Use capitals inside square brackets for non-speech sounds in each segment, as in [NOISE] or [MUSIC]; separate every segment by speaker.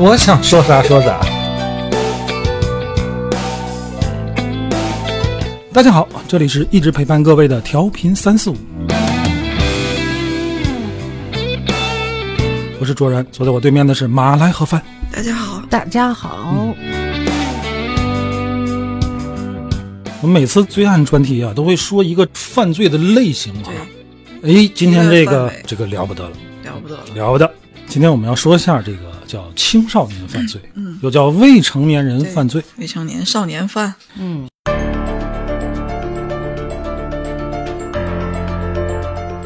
Speaker 1: 我想说啥说啥。大家好，这里是一直陪伴各位的调频三四五，我是卓然，坐在我对面的是马来盒饭。
Speaker 2: 大家好，
Speaker 3: 大家好，
Speaker 1: 我们每次罪案专题啊，都会说一个犯罪的类型啊。
Speaker 2: 对，
Speaker 1: 哎，今天这个这个了不得了，
Speaker 2: 了不得了。
Speaker 1: 了不得。今天我们要说一下这个叫青少年犯罪，
Speaker 2: 嗯
Speaker 1: 又叫未成年人犯罪。
Speaker 2: 未成年少年犯，
Speaker 3: 嗯，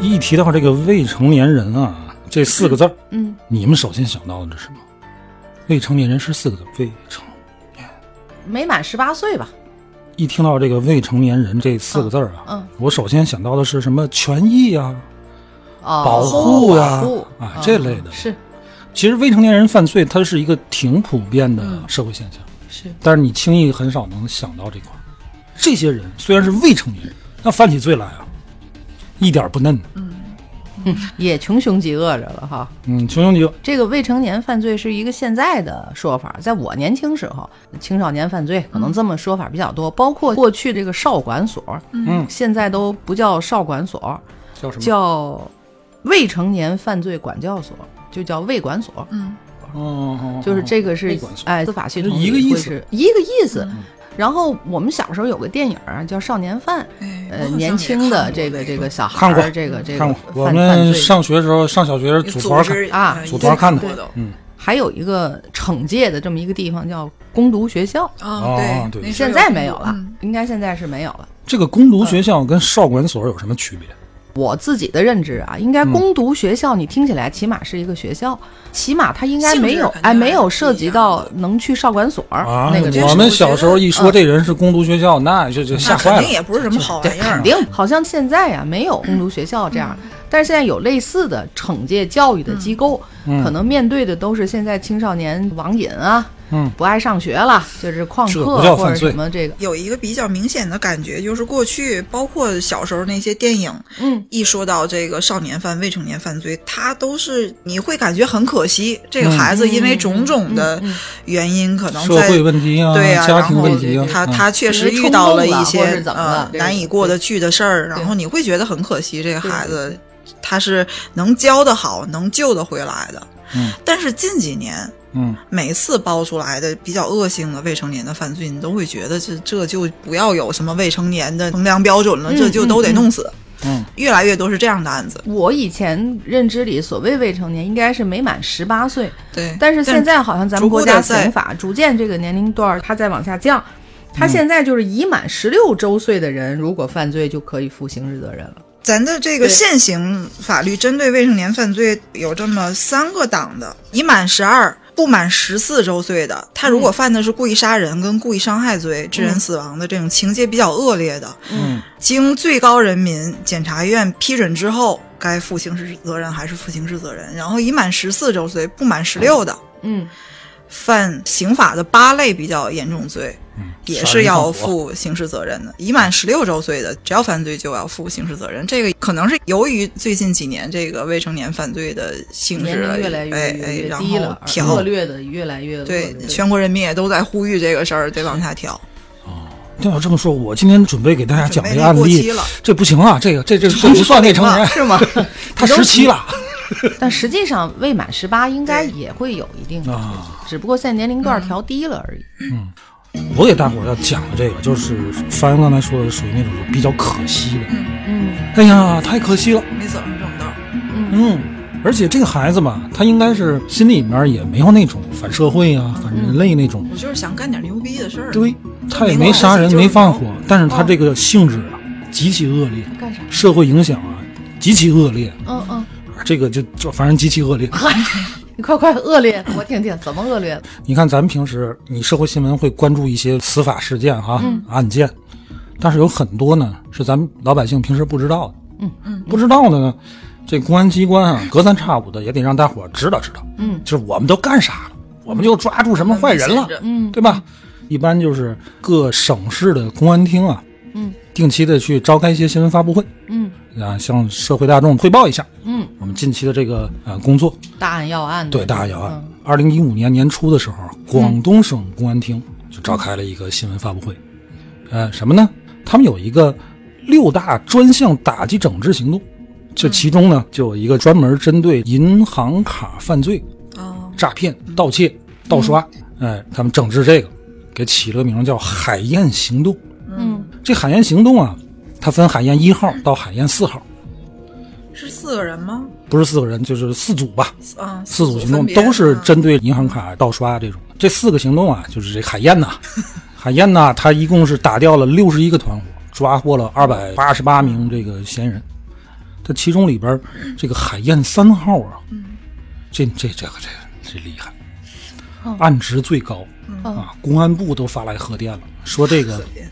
Speaker 1: 一提到这个未成年人啊，这四个字儿，
Speaker 3: 嗯，
Speaker 1: 你们首先想到的是什么？未成年人是四个字，未成年。
Speaker 3: 没满十八岁吧？
Speaker 1: 一听到这个未成年人这四个字儿啊，
Speaker 3: 嗯，
Speaker 1: 我首先想到的是什么权益啊、
Speaker 3: 哦，
Speaker 1: 保护呀、啊
Speaker 3: 嗯
Speaker 1: 这类的。
Speaker 3: 是
Speaker 1: 其实未成年人犯罪，它是一个挺普遍的社会现象，
Speaker 2: 是
Speaker 1: 但是你轻易很少能想到这块儿。这些人虽然是未成年人，那犯起罪来啊，一点儿不嫩。
Speaker 3: 嗯也穷凶极恶着了哈。
Speaker 1: 嗯，穷凶极恶。
Speaker 3: 这个未成年犯罪是一个现在的说法，在我年轻时候，青少年犯罪可能这么说法比较多，包括过去这个少管所，
Speaker 1: 嗯，
Speaker 3: 现在都不叫少管所，
Speaker 1: 叫什么？
Speaker 3: 叫未成年犯罪管教所，就叫卫管所。
Speaker 2: 嗯，
Speaker 1: 哦哦，
Speaker 3: 就是这个是哎，司法系统
Speaker 1: 一个意思
Speaker 3: 一个意思。然后我们小时候有个电影叫《少年犯》，
Speaker 2: 哎，
Speaker 3: 呃，年轻的这个这个小孩
Speaker 1: 看过
Speaker 3: 儿，这个这个
Speaker 1: 看过。我们，上学的时候，上小学
Speaker 2: 那个
Speaker 1: 组团看
Speaker 3: 啊
Speaker 2: 呃
Speaker 1: 组团看的嗯，
Speaker 3: 还有一个惩戒的这么一个地方叫攻读学校，
Speaker 2: 啊，
Speaker 1: 哦对
Speaker 2: 对，
Speaker 3: 现在没有了
Speaker 2: 嗯，
Speaker 3: 应该现在是没有了。
Speaker 1: 这个攻读学校跟少管所有什么区别？
Speaker 3: 我自己的认知啊，应该攻读学校，你听起来起码是一个学校，起码它应该没有哎没有涉及到能去少管所儿
Speaker 1: 啊
Speaker 3: 那个，
Speaker 1: 我们小时候一说
Speaker 3: 嗯。
Speaker 1: 这人是攻读学校，那就就吓
Speaker 2: 那肯
Speaker 1: 坏了。
Speaker 2: 定也不是什么好玩意儿。
Speaker 3: 肯，定好像现在呀、没有攻读学校这样，但是现在有类似的惩戒教育的机构，
Speaker 1: 嗯。
Speaker 3: 可能面对的都是现在青少年网瘾啊，
Speaker 1: 嗯，
Speaker 3: 不爱上学了，就是旷课或者什么这个，
Speaker 2: 有一个比较明显的感觉，就是过去包括小时候那些电影，
Speaker 3: 嗯，
Speaker 2: 一说到这个少年犯、未成年犯罪，他都是你会感觉很可惜，这个孩子因为种种的原因，可能在
Speaker 1: 社会问题啊，
Speaker 2: 对呀、
Speaker 1: 家
Speaker 2: 然后
Speaker 1: 庭问题啊，
Speaker 2: 他
Speaker 1: 嗯。
Speaker 2: 他确实遇到了一些呃难以过得去的事儿，然后你会觉得很可惜，这个孩子他是能教的好，能救得回来的。
Speaker 1: 嗯，
Speaker 2: 但是近几年
Speaker 1: 嗯，
Speaker 2: 每次爆出来的比较恶性的未成年的犯罪，你都会觉得这这就不要有什么未成年的衡量标准了，
Speaker 3: 嗯
Speaker 2: 这就都得弄死。
Speaker 1: 嗯，
Speaker 2: 越来越多是这样的案子。
Speaker 3: 我以前认知里所谓未成年应该是没满十八岁，
Speaker 2: 对，
Speaker 3: 但是现在好像咱们国家刑法逐渐这个年龄段儿它在往下降，它现在就是已满十六周岁的人如果犯罪就可以负刑事责任了。
Speaker 2: 咱的这个现行法律针对未成年犯罪有这么三个档的：已满十二、不满十四周岁的，他如果犯的是故意杀人跟故意伤害罪、致人死亡的这种情节比较恶劣的，
Speaker 1: 嗯，
Speaker 2: 经最高人民检察院批准之后，该负刑事责任还是负刑事责任。然后已满十四周岁、不满十六的，
Speaker 3: 嗯，
Speaker 2: 犯刑法的八类比较严重罪，也是要负刑事责任的。已满十六周岁的，只要犯罪就要负刑事责任。这个可能是由于最近几年这个未成年犯罪的性
Speaker 3: 年
Speaker 2: 质
Speaker 3: 越来越低了，
Speaker 2: 调
Speaker 3: 恶劣的越来越恶
Speaker 2: 对全国人民也都在呼吁这个事儿得往下调。
Speaker 1: 对要这么说，我今天准备给大家讲这个案例
Speaker 2: 准备过期了，
Speaker 1: 这不行啊，这个这这这不算未成年，
Speaker 3: 是吗？[LAUGHS]
Speaker 1: 他十七了 [LAUGHS]
Speaker 3: 但实际上未满十八应该也会有一定的
Speaker 1: 啊。
Speaker 3: 只不过现在年龄段调低了而已。
Speaker 1: 我给大伙儿要讲的这个，就是帆刚才说的，属于那种比较可惜的。
Speaker 3: 嗯
Speaker 1: 哎呀，太可惜了。
Speaker 2: 没走上正道，
Speaker 1: 嗯，而且这个孩子吧，他应该是心里面也没有那种反社会啊、反人类那种。
Speaker 2: 我就是想干点牛逼的事儿。
Speaker 1: 对，他也没杀人，没放火，但是他这个性质啊极其恶劣，
Speaker 3: 干啥？
Speaker 1: 社会影响啊极其恶劣，
Speaker 3: 嗯嗯，
Speaker 1: 这个就就反正极其恶劣。[LAUGHS]
Speaker 3: 你快快恶劣，[COUGHS] 我听听怎么恶劣？
Speaker 1: 你看，咱们平时你社会新闻会关注一些司法事件哈、案件，但是有很多呢是咱们老百姓平时不知道的。
Speaker 3: 嗯
Speaker 2: 嗯，
Speaker 1: 不知道的呢，这公安机关啊，[COUGHS] 隔三差五的也得让大伙儿知道知道。
Speaker 3: 嗯，
Speaker 1: 就是我们都干啥了，我们就抓住什么坏人了，
Speaker 3: 嗯
Speaker 1: 对吧？一般就是各省市的公安厅啊，
Speaker 3: 嗯，
Speaker 1: 定期的去召开一些新闻发布会
Speaker 3: 嗯。
Speaker 1: 啊，向社会大众汇报一下
Speaker 3: 嗯，
Speaker 1: 我们近期的这个呃工作。
Speaker 3: 大案要案的。
Speaker 1: 对，大案要案。
Speaker 3: 嗯。
Speaker 1: 二零一五年年初的时候，广东省公安厅就召开了一个新闻发布会，呃，什么呢？他们有一个六大专项打击整治行动，这其中呢就有一个专门针对银行卡犯罪、
Speaker 2: 哦，
Speaker 1: 诈骗、盗窃、盗刷，哎，他们整治这个，给起了个名叫“海燕行动”。
Speaker 3: 嗯
Speaker 1: 这海燕行动啊，它分海燕一号到海燕四号，
Speaker 2: 是四个人吗？
Speaker 1: 不是四个人，就是四组吧。
Speaker 2: 啊，
Speaker 1: 四组行动都是
Speaker 2: 啊
Speaker 1: 针对银行卡盗刷这种。这四个行动啊，就是这海燕呐，[LAUGHS] 海燕呐，它一共是打掉了六十一个团伙，抓获了二百八十八名这个嫌疑人。这其中里边，这个海燕三号啊，这这这个这这厉害，案值最高啊！公安部都发来贺电了，说这个
Speaker 3: 逮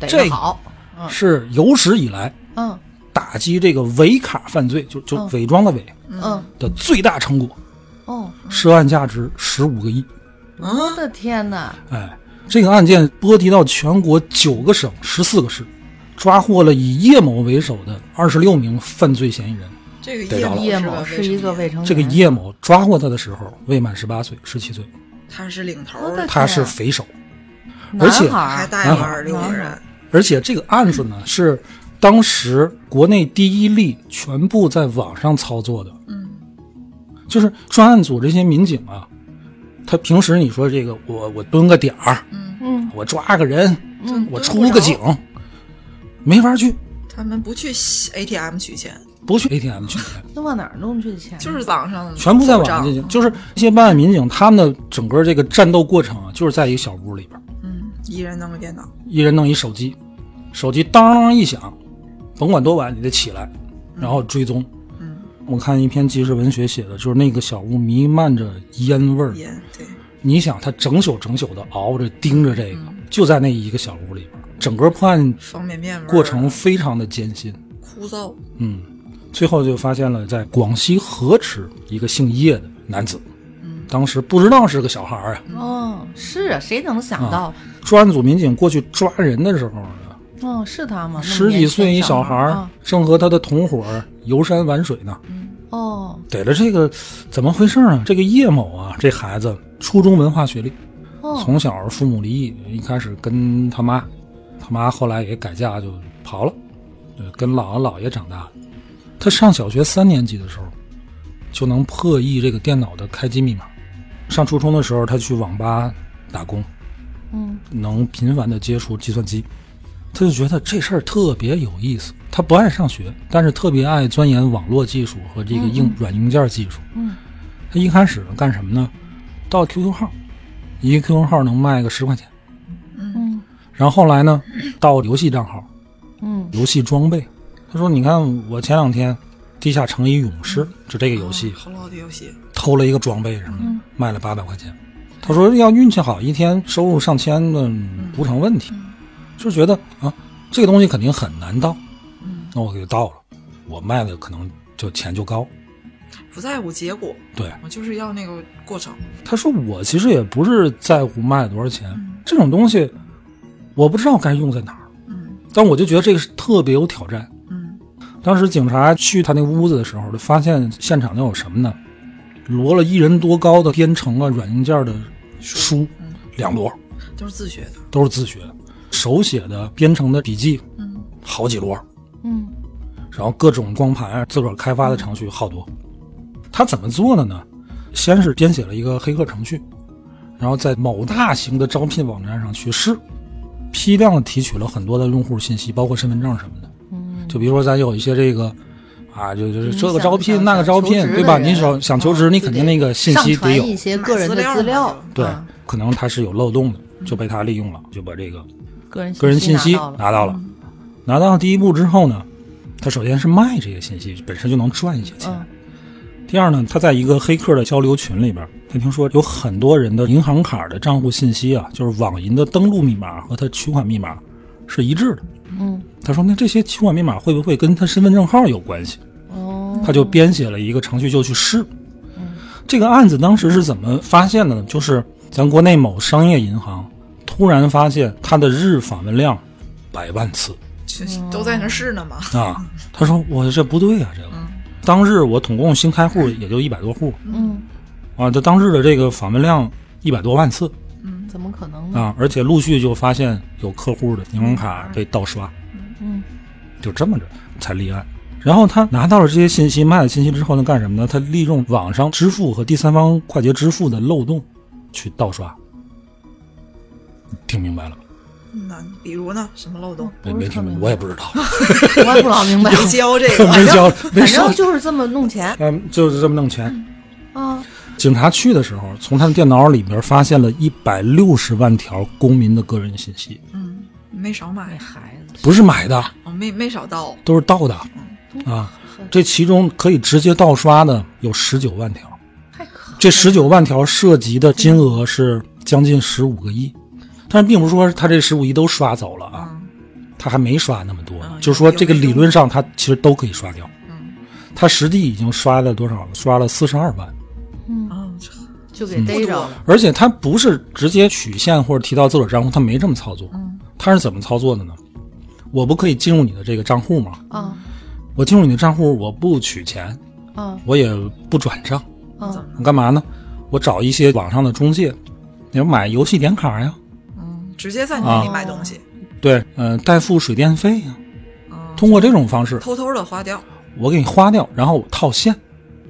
Speaker 1: 这
Speaker 3: 好，
Speaker 1: 是有史以来
Speaker 3: 嗯
Speaker 1: 打击这个伪卡犯罪，就就伪装的伪
Speaker 3: 嗯
Speaker 1: 的最大成果，
Speaker 3: 哦，
Speaker 1: 涉案价值十五个亿。
Speaker 3: 我的天哪！
Speaker 1: 哎，这个案件波及到全国九个省、十四个市，抓获了以叶某为首的二十六名犯罪嫌疑人。
Speaker 2: 这个
Speaker 3: 叶
Speaker 2: 叶某
Speaker 3: 某是一个未成年，
Speaker 1: 这个叶某抓获他的时候未满十八岁，十七岁，
Speaker 2: 他是领头
Speaker 3: 的，
Speaker 1: 他是匪首，而且
Speaker 3: 男孩儿。
Speaker 2: 还带了二十六个人，
Speaker 1: 而且这个案子呢是当时国内第一例全部在网上操作的。
Speaker 2: 嗯，
Speaker 1: 就是专案组这些民警啊，他平时你说这个我我蹲个点儿，
Speaker 3: 嗯。嗯。
Speaker 1: 我抓个人，
Speaker 3: 嗯。
Speaker 1: 我出个警，没法去，
Speaker 2: 他们不去 ATM 取钱，
Speaker 1: 不去 ATM 取钱。
Speaker 3: 那往哪儿弄去的钱？
Speaker 2: 就是网上
Speaker 1: 全部在网上进行，就是这些办案民警他们的整个这个战斗过程啊，就是在一个小屋里边，
Speaker 2: 嗯，一人弄个电脑，
Speaker 1: 一人弄一手机，手机当当一响，甭管多晚你得起来，然后追踪。
Speaker 2: 嗯，
Speaker 1: 我看一篇纪实文学写的，就是那个小屋弥漫着烟味儿。
Speaker 2: 烟对，
Speaker 1: 你想，他整宿整宿的熬着盯着这个，就在那一个小屋里边，整个破案
Speaker 2: 方便面
Speaker 1: 过程非常的艰辛。
Speaker 2: 枯燥，
Speaker 1: 嗯，最后就发现了在广西河池一个姓叶的男子，当时不知道是个小孩儿啊。
Speaker 3: 哦，是啊，谁能想到？
Speaker 1: 专案组民警过去抓人的时候呢，
Speaker 3: 哦，是他吗？
Speaker 1: 十几岁一小孩儿正和他的同伙游山玩水呢。
Speaker 3: 哦
Speaker 1: 给了这个怎么回事啊？这个叶某啊，这孩子初中文化学历，
Speaker 3: 哦，
Speaker 1: 从小父母离异，一开始跟他妈，他妈后来也改嫁就跑了，对，跟姥姥姥爷长大的。他上小学三年级的时候，就能破译这个电脑的开机密码。上初中的时候，他去网吧打工，
Speaker 3: 嗯
Speaker 1: 能频繁的接触计算机，他就觉得这事儿特别有意思。他不爱上学，但是特别爱钻研网络技术和这个硬软硬件技术。
Speaker 3: 嗯
Speaker 1: 他一开始干什么呢？到 QQ 号，一个 QQ 号能卖个十块钱。
Speaker 3: 嗯
Speaker 1: 然后后来呢，到游戏账号、
Speaker 3: 嗯
Speaker 1: 游戏装备。他说：“你看，我前两天地下城与勇士就这个游戏
Speaker 2: 哦好老的游戏，
Speaker 1: 偷了一个装备什么的，卖了八百块钱。他说要运气好，一天收入上千的不成问题。就觉得啊，这个东西肯定很难盗，那我给它盗了，我卖的可能就钱就高。
Speaker 2: 不在乎结果，
Speaker 1: 对，
Speaker 2: 我就是要那个过程，
Speaker 1: 他说我其实也不是在乎卖了多少钱，这种东西我不知道该用在哪儿，
Speaker 2: 嗯
Speaker 1: 但我就觉得这个是特别有挑战。
Speaker 2: 嗯
Speaker 1: 当时警察去他那屋子的时候，就发现现场就有什么呢？摞了一人多高的编程啊软硬件的书，两摞
Speaker 2: 都是自学的，
Speaker 1: 都是自学的，手写的编程的笔记
Speaker 2: 嗯
Speaker 1: 好几摞，
Speaker 3: 嗯
Speaker 1: 然后各种光盘啊自个儿开发的程序好多。他怎么做的呢？先是编写了一个黑客程序，然后在某大型的招聘网站上去试，批量的提取了很多的用户信息，包括身份证什么的。
Speaker 3: 嗯，
Speaker 1: 就比如说咱有一些这个啊，就就是这个招聘那个招聘对吧？你想想求职，
Speaker 3: 啊
Speaker 1: 你肯定那个信息得有
Speaker 3: 上传一，些个人的资料，
Speaker 1: 对
Speaker 3: 啊，
Speaker 1: 可能他是有漏洞的，就被他利用了，就把这个
Speaker 3: 个人
Speaker 1: 个人信息
Speaker 3: 拿到了
Speaker 1: 拿到了。第一步之后呢，他首先是卖这些信息，本身就能赚一些钱。
Speaker 3: 嗯
Speaker 1: 第二呢，他在一个黑客的交流群里边，他听说有很多人的银行卡的账户信息啊，就是网银的登录密码和他取款密码是一致的。
Speaker 3: 嗯，
Speaker 1: 他说那这些取款密码会不会跟他身份证号有关系？
Speaker 3: 哦，
Speaker 1: 他就编写了一个程序就去试。这个案子当时是怎么发现的呢？就是咱国内某商业银行突然发现他的日访问量百万次
Speaker 2: 就都在那试呢嘛。
Speaker 1: 啊！他说我这不对啊，这个当日我总共新开户也就一百多户
Speaker 3: 嗯，
Speaker 1: 啊，这当日的这个访问量一百多万次
Speaker 3: 怎么可能呢？
Speaker 1: 啊，而且陆续就发现有客户的银行卡被盗刷，
Speaker 3: 嗯，
Speaker 1: 就这么着才立案。然后他拿到了这些信息，卖了信息之后呢，干什么呢？他利用网上支付和第三方快捷支付的漏洞去盗刷。听明白了吗？
Speaker 2: 那比如呢？什么漏洞？
Speaker 1: 没没听明白，我也不知道，[LAUGHS]
Speaker 3: 我也不老明白。[LAUGHS]
Speaker 2: 没教这个。[LAUGHS]
Speaker 1: 没教没
Speaker 3: 反正。就是这么弄钱
Speaker 1: 嗯，就是这么弄钱。
Speaker 3: 啊！
Speaker 1: 警察去的时候，从他的电脑里边发现了一百六十万条公民的个人信息，
Speaker 2: 嗯，没少买，
Speaker 3: 孩子
Speaker 1: 不是买的，
Speaker 2: 哦，没没少盗。
Speaker 1: 都是盗的啊。这其中可以直接盗刷的有十九万条，
Speaker 3: 太可
Speaker 1: 这十九万条涉及的金额是将近十五个亿。但是并不是说他这十五亿都刷走了啊，他还没刷那么多呢，
Speaker 2: 嗯
Speaker 1: 就是说这个理论上他其实都可以刷掉。
Speaker 2: 嗯
Speaker 1: 他实际已经刷了多少了？刷了四十二万，
Speaker 2: 哦，这
Speaker 3: 就给逮着了。
Speaker 1: 而且他不是直接取现或者提到自个儿账户，他没这么操作。
Speaker 2: 嗯
Speaker 1: 他是怎么操作的呢？我不可以进入你的这个账户吗？
Speaker 3: 啊
Speaker 1: 我进入你的账户，我不取钱，
Speaker 3: 啊
Speaker 1: 我也不转账，
Speaker 3: 啊！
Speaker 1: 我干嘛呢？我找一些网上的中介，你要买游戏点卡呀，
Speaker 2: 嗯，直接在你
Speaker 1: 啊
Speaker 2: 那里买东西，
Speaker 1: 对，嗯、代付水电费呀，
Speaker 2: 嗯，
Speaker 1: 通过这种方式，
Speaker 2: 偷偷的花掉。
Speaker 1: 我给你花掉，然后套现，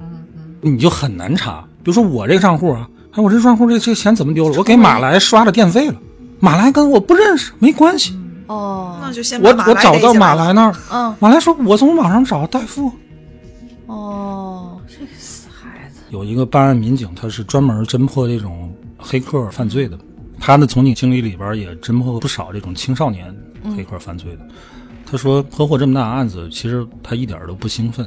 Speaker 2: 嗯嗯，
Speaker 1: 你就很难查。比如说我这个账户啊，哎，我这账户这这钱怎么丢了？我给马来刷了电费了，马来跟我不认识，没关系。
Speaker 3: 哦，
Speaker 2: 那就先
Speaker 1: 我我找到马来那儿，
Speaker 3: 嗯
Speaker 1: 马来说我从网上找代付。
Speaker 3: 哦，这个死孩子，
Speaker 1: 有一个办案民警，他是专门侦破这种黑客犯罪的。他的从警经历里边也侦破不少这种青少年黑客犯罪的。他说破获这么大案子，其实他一点都不兴奋。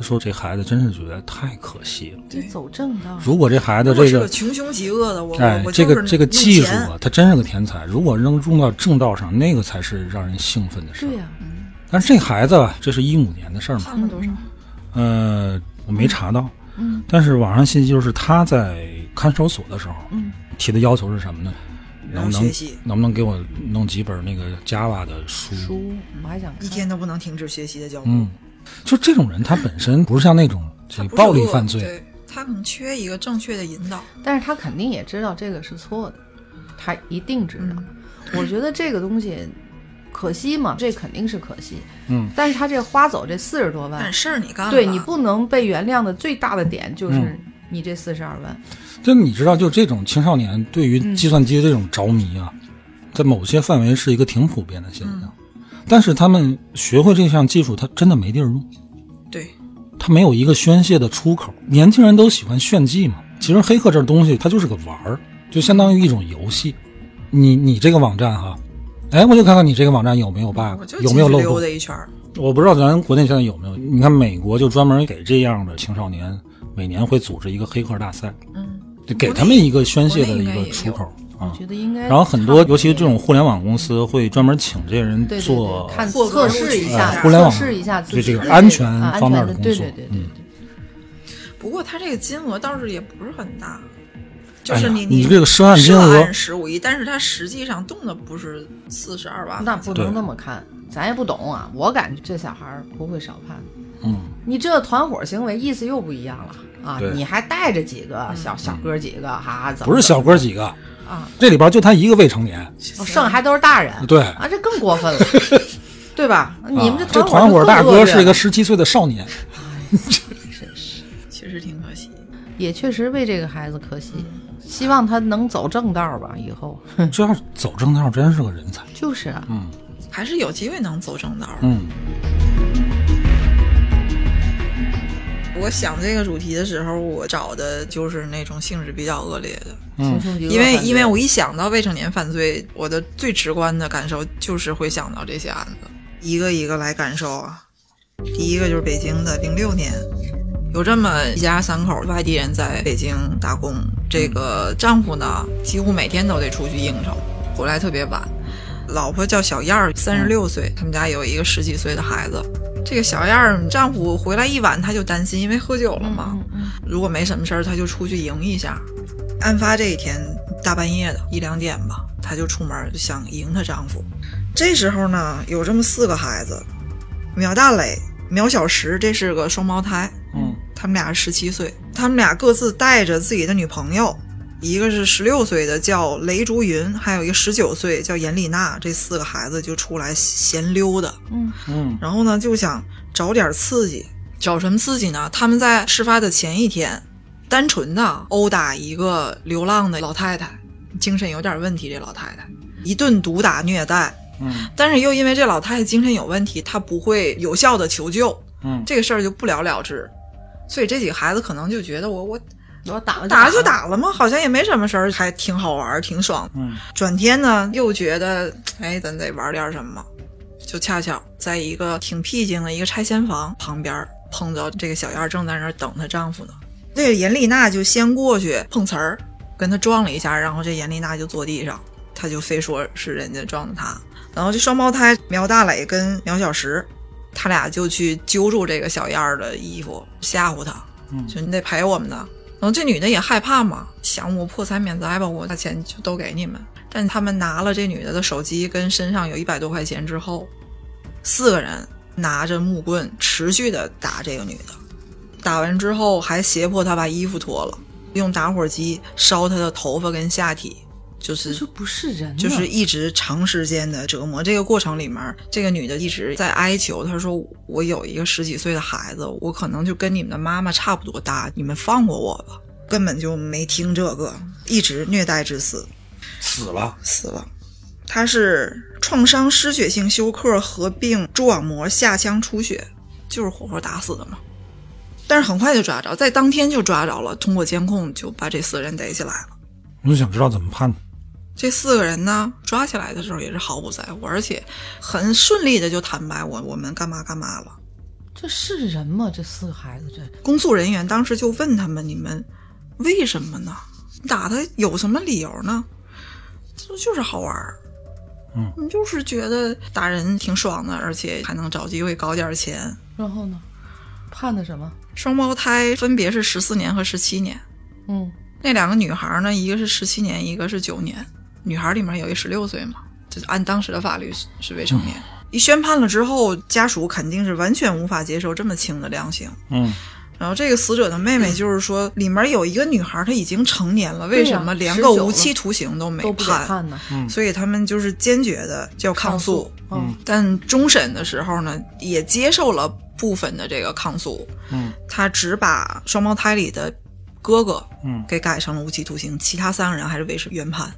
Speaker 1: 他说这孩子真是觉得太可惜了。
Speaker 3: 这走正道。
Speaker 1: 如果这孩子这个
Speaker 2: 个穷凶极恶的，我
Speaker 1: 哎这个这个技术啊，他真是个天才。如果能用到正道上，那个才是让人兴奋的事儿
Speaker 3: 对。呀，
Speaker 1: 但是这孩子吧，这是一五年的事儿嘛，
Speaker 2: 判了多少？
Speaker 1: 呃，我没查到，
Speaker 3: 嗯，
Speaker 1: 但是网上信息就是他在看守所的时候，
Speaker 3: 嗯，
Speaker 1: 提的要求是什么呢？能不能能不能给我弄几本那个 Java 的书？
Speaker 3: 书我还想
Speaker 2: 一天都不能停止学习的脚步。
Speaker 1: 嗯，就这种人，他本身不是像那种暴力犯罪，
Speaker 2: 对他可能缺一个正确的引导。
Speaker 3: 但是他肯定也知道这个是错的，他一定知道。
Speaker 2: 嗯
Speaker 3: 我觉得这个东西可惜嘛，这肯定是可惜。
Speaker 1: 嗯，
Speaker 3: 但是他这花走这四十多万
Speaker 2: 但，事儿你干了，
Speaker 3: 对你不能被原谅的最大的点就是
Speaker 1: 嗯
Speaker 3: 你这四十二万。
Speaker 1: 就你知道，就这种青少年对于计算机的这种着迷啊，在某些范围是一个挺普遍的现象。但是他们学会这项技术，他真的没地儿用，
Speaker 2: 对，
Speaker 1: 他没有一个宣泄的出口。年轻人都喜欢炫技嘛，其实黑客这东西它就是个玩儿，就相当于一种游戏。你你这个网站哈，哎，我就看看你这个网站有没有 bug，有没有漏洞。我不知道咱国内现在有没有。你看美国就专门给这样的青少年每年会组织一个黑客大赛，
Speaker 2: 嗯，
Speaker 1: 就给他们一个宣泄的一个出口啊
Speaker 3: 我。觉得应该。
Speaker 1: 然后很多，尤其这种互联网公司会专门请这些人做，
Speaker 3: 看测试一下，
Speaker 1: 呃互联网
Speaker 3: 测试一下自
Speaker 1: 对
Speaker 3: 己的
Speaker 1: 这个安全
Speaker 3: 啊
Speaker 1: 方面的工作
Speaker 3: 对对对对。
Speaker 2: 不过他这个金额倒是也不是很大，就是你
Speaker 1: 你这个涉案金额
Speaker 2: 十五亿，但是他实际上动的不是四十二万，
Speaker 3: 那不能那么看，咱也不懂啊。我感觉这小孩儿不会少判。
Speaker 1: 嗯，
Speaker 3: 你这团伙行为意思又不一样了啊！你还带着几个小小哥几个，哈，怎么
Speaker 1: 不是小哥几个，
Speaker 3: 啊？
Speaker 1: 这里边就他一个未成年。
Speaker 3: 哦剩下还都是大人，
Speaker 1: 对
Speaker 3: 啊，这更过分了，[LAUGHS] 对吧？你们
Speaker 1: 啊
Speaker 3: 这
Speaker 1: 这团伙
Speaker 3: 伙
Speaker 1: 大哥是一个
Speaker 3: 是
Speaker 1: 十七岁的少年，真是 [LAUGHS]
Speaker 2: 确实挺可惜。
Speaker 3: 也确实为这个孩子可惜，希望他能走正道吧，以后
Speaker 1: 这要是走正道，真是个人才。
Speaker 3: 就是啊，嗯
Speaker 2: 还是有机会能走正道。
Speaker 1: 嗯，
Speaker 2: 我想这个主题的时候，我找的就是那种性质比较恶劣的，因为因为我一想到未成年犯罪，我的最直观的感受就是会想到这些案子，一个一个来感受啊。第一个就是北京的零六年，有这么一家三口外地人在北京打工，这个丈夫呢几乎每天都得出去应酬，回来特别晚。老婆叫小燕儿，三十六岁，他们家有一个十几岁的孩子。这个小燕儿丈夫回来一晚，她就担心，因为喝酒了嘛。如果没什么事儿，她就出去迎一下。案发这一天大半夜的一两点吧，她就出门就想迎她丈夫。这时候呢，有这么四个孩子，苗大磊、苗小石，这是个双胞胎。
Speaker 1: 嗯，
Speaker 2: 他们俩十七岁，他们俩各自带着自己的女朋友，一个是十六岁的叫雷竹云，还有一个十九岁叫严丽娜。这四个孩子就出来闲溜达，
Speaker 3: 嗯
Speaker 1: 嗯
Speaker 2: 然后呢就想找点刺激，找什么刺激呢？他们在事发的前一天，单纯的殴打一个流浪的老太太，精神有点问题，这老太太一顿毒打虐待，
Speaker 1: 嗯
Speaker 2: 但是又因为这老太太精神有问题，她不会有效的求救，
Speaker 1: 嗯
Speaker 2: 这个事儿就不了了之。所以这几个孩子可能就觉得我我
Speaker 3: 我打了
Speaker 2: 打了就，打了嘛，好像也没什么事儿，还挺好玩儿，挺爽。
Speaker 1: 嗯
Speaker 2: 转天呢，又觉得哎，咱得玩点什么，就恰巧在一个挺僻静的一个拆迁房旁边碰到这个小燕儿正在那儿等她丈夫呢。这个严丽娜就先过去碰瓷儿，跟她撞了一下，然后这严丽娜就坐地上，她就非说是人家撞的她。然后这双胞胎苗大磊跟苗小石，他俩就去揪住这个小燕儿的衣服，吓唬她，
Speaker 1: 嗯
Speaker 2: 说你得赔我们的。然后这女的也害怕嘛，想我破财免灾吧，我把钱就都给你们。但他们拿了这女的的手机跟身上有一百多块钱之后，四个人拿着木棍持续的打这个女的，打完之后还胁迫她把衣服脱了，用打火机烧她的头发跟下体，就是
Speaker 3: 就不是人，
Speaker 2: 就是一直长时间的折磨。这个过程里面，这个女的一直在哀求，她说：“我有一个十几岁的孩子，我可能就跟你们的妈妈差不多大，你们放过我吧。”根本就没听这个，一直虐待致死，
Speaker 1: 死了。
Speaker 2: 死了。她是创伤失血性休克合并蛛网膜下腔出血，就是活活打死的嘛。但是很快就抓着，在当天就抓着了，通过监控就把这四个人逮起来了。
Speaker 1: 我就想知道怎么判的。
Speaker 2: 这四个人呢，抓起来的时候也是毫不在乎，而且很顺利的就坦白我我们干嘛干嘛了。
Speaker 3: 这是人吗？这四个孩子这
Speaker 2: 公诉人员当时就问他们：“你们为什么呢？打他有什么理由呢？”这就是好玩儿。
Speaker 1: 嗯，
Speaker 2: 你就是觉得打人挺爽的，而且还能找机会搞点钱。
Speaker 3: 然后呢？判的什么？
Speaker 2: 双胞胎分别是十四年和十七年，
Speaker 3: 嗯，
Speaker 2: 那两个女孩呢，一个是十七年，一个是九年。女孩里面有一十六岁嘛，就是按当时的法律是是未成年。一宣判了之后，家属肯定是完全无法接受这么轻的量刑。
Speaker 1: 嗯
Speaker 2: 然后这个死者的妹妹就是说，里面有一个女孩，她已经成年了，为什么连个无期徒刑都没判？
Speaker 3: 判呢。
Speaker 2: 所以他们就是坚决的要抗诉。
Speaker 3: 嗯，
Speaker 2: 但终审的时候呢，也接受了部分的这个抗诉，
Speaker 1: 嗯
Speaker 2: 他只把双胞胎里的哥哥
Speaker 1: 嗯
Speaker 2: 给改成了无期徒刑，其他三个人还是维持原判。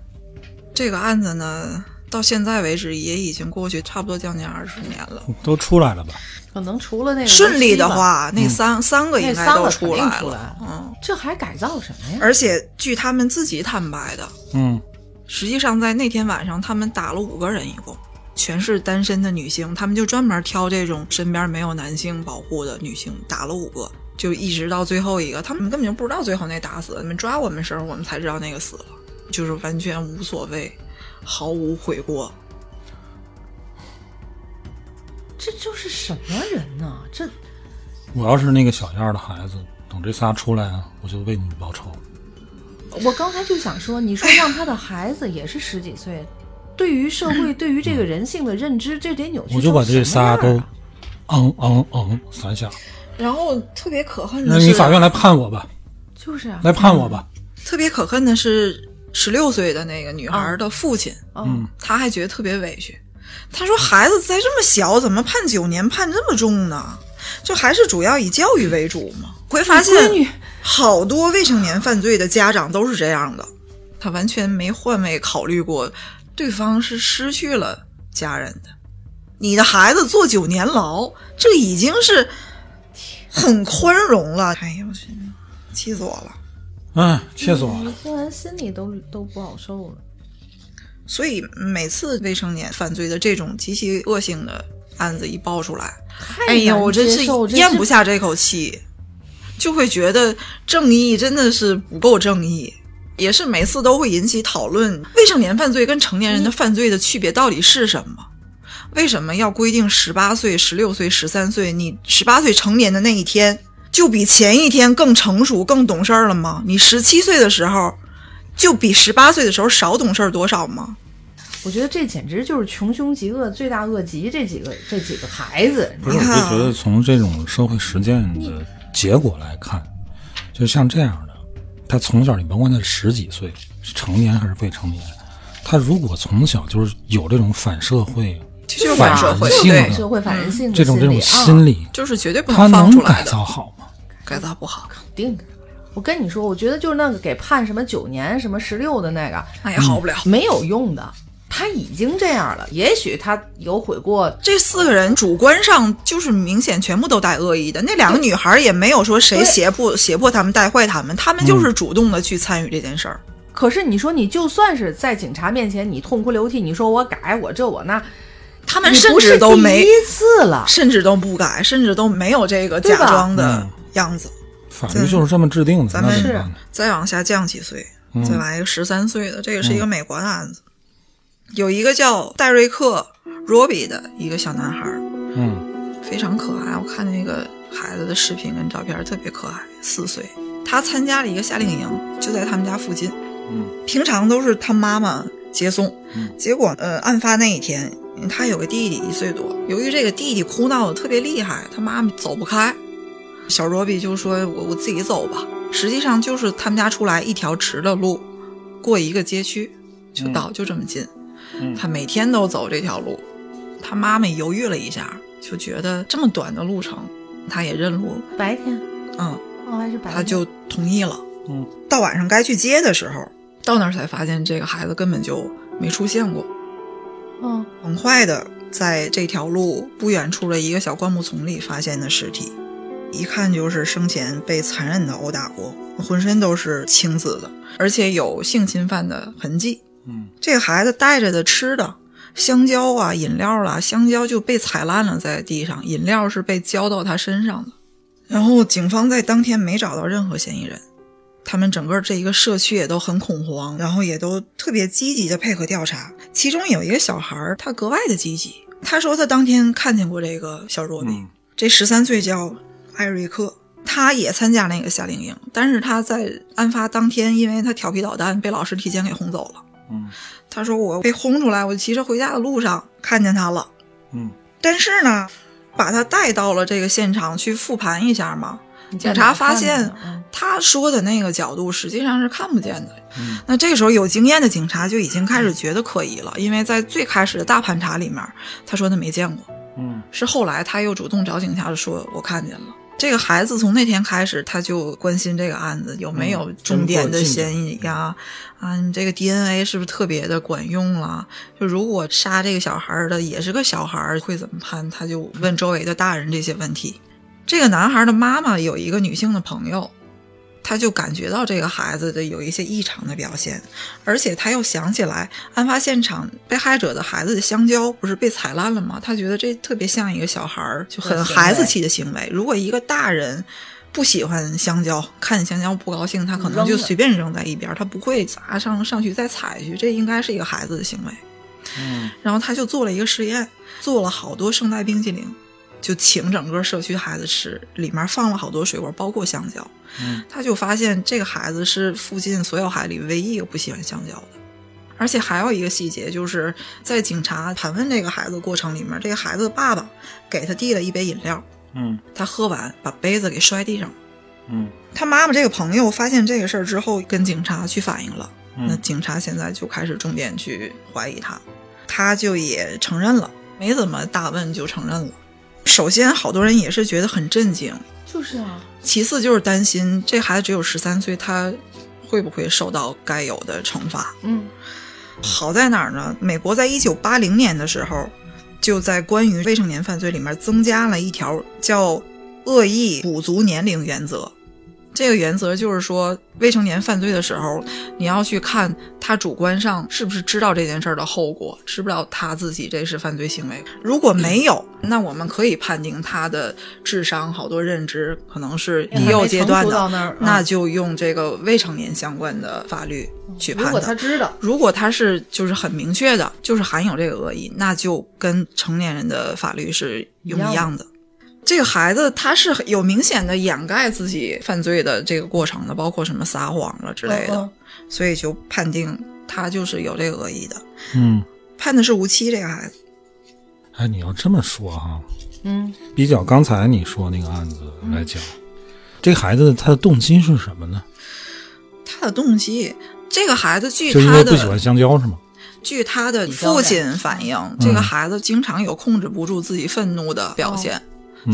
Speaker 2: 这个案子呢，到现在为止也已经过去差不多将近二十年了。
Speaker 1: 都出来了吧？
Speaker 3: 可能除了那个
Speaker 2: 顺利的话，那三、三个应
Speaker 3: 那
Speaker 2: 该都
Speaker 3: 三个肯定
Speaker 2: 来了
Speaker 3: 出来。
Speaker 2: 嗯，
Speaker 3: 这还改造什么呀？
Speaker 2: 而且据他们自己坦白的，
Speaker 1: 嗯
Speaker 2: 实际上在那天晚上，他们打了五个人，一共全是单身的女性，他们就专门挑这种身边没有男性保护的女性，打了五个，就一直到最后一个，他们根本就不知道最后那打死了，你们抓我们时候，我们才知道那个死了，就是完全无所谓，毫无悔过。
Speaker 3: 这就是什么人呢？这
Speaker 1: 我要是那个小燕儿的孩子，等这仨出来啊，我就为你们报仇。
Speaker 3: 我刚才就想说，你说让他的孩子也是十几岁，对于社会、对于这个人性的认知，这得扭曲
Speaker 1: 我就把这仨都
Speaker 3: 啊，
Speaker 1: 嗯嗯嗯三下。
Speaker 2: 然后特别可恨的是，
Speaker 1: 那你法院来判我吧，
Speaker 3: 就是啊，
Speaker 1: 来判我吧。
Speaker 2: 特别可恨的是，十六岁的那个女孩的父亲，
Speaker 3: 嗯，
Speaker 2: 他还觉得特别委屈。他说：“孩子才这么小，怎么判九年判这么重呢？就还是主要以教育为主嘛。”会发现好多未成年犯罪的家长都是这样的，他完全没换位考虑过对方是失去了家人的。你的孩子坐九年牢，这已经是很宽容了。哎呦我去，气死我了！
Speaker 1: 哎，气死我了！
Speaker 3: 你听完心里都都不好受了。
Speaker 2: 所以每次未成年犯罪的这种极其恶性的案子一爆出来，
Speaker 3: 太
Speaker 2: 哎
Speaker 3: 呀，
Speaker 2: 我真是咽不下这口气。就会觉得正义真的是不够正义，也是每次都会引起讨论：未成年犯罪跟成年人的犯罪的区别到底是什么？为什么要规定十八岁、十六岁、十三岁？你十八岁成年的那一天，就比前一天更成熟、更懂事儿了吗？你十七岁的时候，就比十八岁的时候少懂事儿多少吗？
Speaker 3: 我觉得这简直就是穷凶极恶、罪大恶极。这几个这几个孩子，
Speaker 1: 不是，我就觉得从这种社会实践的结果来看，就像这样的，他从小你甭管他十几岁，是成年还是未成年，他如果从小就是有这种反社会、
Speaker 2: 就是
Speaker 1: 反
Speaker 2: 反社会
Speaker 1: 人性
Speaker 3: 社会反人性
Speaker 1: 这种这种
Speaker 3: 心理
Speaker 2: 就是绝对不
Speaker 1: 他
Speaker 2: 放
Speaker 1: 能改
Speaker 2: 出来的，
Speaker 1: 造好吗？
Speaker 2: 改造不好，肯
Speaker 3: 定的。我跟你说，我觉得就是那个给判什么九年、什么十六的那个，
Speaker 2: 那也好不了。
Speaker 3: 没有用的。他已经这样了，也许他有悔过，
Speaker 2: 这四个人主观上就是明显全部都带恶意的，那两个女孩也没有说谁胁迫胁迫他们带坏他们，他们就是主动的去参与这件事儿。
Speaker 3: 可是你说你就算是在警察面前你痛哭流涕，你说我改我这我那，
Speaker 2: 他们甚至都没，
Speaker 3: 一次了。
Speaker 2: 甚至都不改，甚至都没有这个假装的
Speaker 1: 嗯
Speaker 2: 样子。
Speaker 1: 法律就是这么制定的，
Speaker 2: 咱们？再往下降几岁，
Speaker 1: 嗯
Speaker 2: 再来一个十三岁的，这个是一个美国的案子，有一个叫戴瑞克·罗比的一个小男孩儿，
Speaker 1: 嗯
Speaker 2: 非常可爱。我看那个孩子的视频跟照片特别可爱，四岁。他参加了一个夏令营，就在他们家附近。
Speaker 1: 嗯
Speaker 2: 平常都是他妈妈接送，
Speaker 1: 嗯
Speaker 2: 结果呃，案发那一天，他有个弟弟一岁多，由于这个弟弟哭闹的特别厉害，他妈妈走不开，小罗比就说：“我我自己走吧。”实际上就是他们家出来一条直的路，过一个街区就到，就这么近。
Speaker 1: 嗯
Speaker 2: 他每天都走这条路，他妈妈犹豫了一下，就觉得这么短的路程，他也认路，
Speaker 3: 白天
Speaker 2: 嗯，
Speaker 3: 哦，还是白天，
Speaker 2: 他就同意了。
Speaker 1: 嗯
Speaker 2: 到晚上该去接的时候，到那儿才发现这个孩子根本就没出现过。
Speaker 3: 嗯
Speaker 2: 很快的，在这条路不远处的一个小灌木丛里发现的尸体，一看就是生前被残忍的殴打过，浑身都是青紫的，而且有性侵犯的痕迹。
Speaker 1: 嗯
Speaker 2: 这个孩子带着的吃的，香蕉啊、饮料啊，香蕉就被踩烂了在地上，饮料是被浇到他身上的。然后警方在当天没找到任何嫌疑人，他们整个这一个社区也都很恐慌，然后也都特别积极的配合调查。其中有一个小孩儿，他格外的积极，他说他当天看见过这个小若比，
Speaker 1: 嗯
Speaker 2: 这十三岁叫艾瑞克，他也参加那个夏令营，但是他在案发当天，因为他调皮捣蛋，被老师提前给轰走了。
Speaker 1: 嗯
Speaker 2: 他说我被轰出来，我骑车回家的路上看见他了，
Speaker 1: 嗯
Speaker 2: 但是呢，把他带到了这个现场去复盘一下嘛。警察发现他说的那个角度实际上是看不见的。
Speaker 1: 嗯
Speaker 2: 那这个时候有经验的警察就已经开始觉得可疑了，因为在最开始的大盘查里面，他说他没见过，
Speaker 1: 嗯
Speaker 2: 是后来他又主动找警察说我看见了。这个孩子从那天开始，他就关心这个案子有没有
Speaker 1: 嗯
Speaker 2: 重点的嫌疑呀、啊，你这个 DNA 是不是特别的管用了？就如果杀这个小孩儿的也是个小孩儿，会怎么判？他就问周围的大人这些问题。这个男孩的妈妈有一个女性的朋友，他就感觉到这个孩子的有一些异常的表现，而且他又想起来案发现场被害者的孩子的香蕉不是被踩烂了吗？他觉得这特别像一个小孩儿就很孩子气的行为。如果一个大人不喜欢香蕉，看见香蕉不高兴，他可能就随便扔在一边儿，他不会砸上上去再踩去，这应该是一个孩子的行为。
Speaker 1: 嗯
Speaker 2: 然后他就做了一个实验，做了好多圣代冰淇淋，就请整个社区孩子吃，里面放了好多水果，包括香蕉。
Speaker 1: 嗯
Speaker 2: 他就发现这个孩子是附近所有孩子里唯一一个不喜欢香蕉的。而且还有一个细节，就是在警察盘问这个孩子的过程里面，这个孩子的爸爸给他递了一杯饮料，
Speaker 1: 嗯
Speaker 2: 他喝完把杯子给摔地上了。
Speaker 1: 嗯
Speaker 2: 他妈妈这个朋友发现这个事儿之后，跟警察去反映了。
Speaker 1: 嗯
Speaker 2: 那警察现在就开始重点去怀疑他，他就也承认了，没怎么大问就承认了。首先，好多人也是觉得很震惊，
Speaker 3: 就是啊，
Speaker 2: 其次就是担心这孩子只有十三岁，他会不会受到该有的惩罚？
Speaker 3: 嗯
Speaker 2: 好在哪儿呢？美国在一九八零年的时候，就在关于未成年犯罪里面增加了一条叫恶意补足年龄原则。这个原则就是说，未成年犯罪的时候，你要去看他主观上是不是知道这件事儿的后果，知不知道他自己这是犯罪行为。如果没有，那我们可以判定他的智商、好多认知可能是低幼阶段的，
Speaker 3: 那
Speaker 2: 就用这个未成年相关的法律去判
Speaker 3: 如果他。知道，
Speaker 2: 如果他是就是很明确的，就是含有这个恶意，那就跟成年人的法律是用一样的。这个孩子他是有明显的掩盖自己犯罪的这个过程的，包括什么撒谎了之类的，
Speaker 3: 嗯
Speaker 2: 所以就判定他就是有这个恶意的，
Speaker 1: 嗯，
Speaker 2: 判的是无期。这个孩子，
Speaker 1: 哎，你要这么说哈，
Speaker 3: 嗯，
Speaker 1: 比较刚才你说那个案子来讲，这个孩子他的动机是什么呢？
Speaker 2: 他的动机，这个孩子据
Speaker 1: 就因
Speaker 2: 他的
Speaker 1: 为不喜欢香蕉是吗？
Speaker 2: 据他的父亲反映，这个孩子经常有控制不住自己愤怒的表现，
Speaker 1: 嗯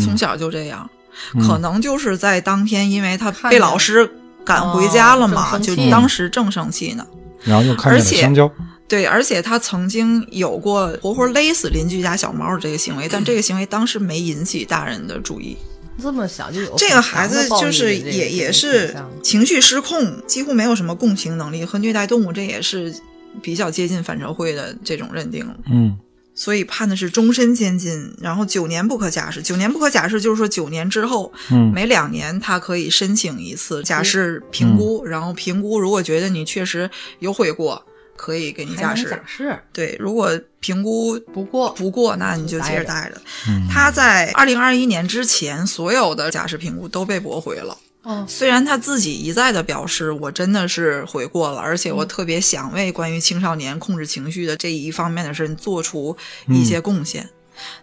Speaker 2: 从小就这样。
Speaker 1: 嗯
Speaker 2: 可能就是在当天，因为他被老师赶回家了嘛，就当时正生气呢。
Speaker 1: 然后又看见香蕉，
Speaker 2: 对，而且他曾经有过活活勒死邻居家小猫的这个行为，但这个行为当时没引起大人的注意。
Speaker 3: 这么小就有
Speaker 2: 这个孩子就是也也是情绪失控，几乎没有什么共情能力和虐待动物，这也是比较接近反社会的这种认定。
Speaker 1: 嗯
Speaker 2: 所以判的是终身监禁，然后九年不可假释。九年不可假释就是说九年之后，
Speaker 1: 嗯
Speaker 2: 每两年他可以申请一次假释评估，然后评估如果觉得你确实有悔过，可以给你假释。
Speaker 3: 假释，
Speaker 2: 对，如果评估
Speaker 3: 不过
Speaker 2: 不过，那你就接着待着。
Speaker 1: 嗯，
Speaker 2: 他在二零二一年之前，所有的假释评估都被驳回了。
Speaker 3: 哦，
Speaker 2: 虽然他自己一再的表示，我真的是悔过了，而且
Speaker 3: 嗯
Speaker 2: 我特别想为关于青少年控制情绪的这一方面的事做出一些贡献。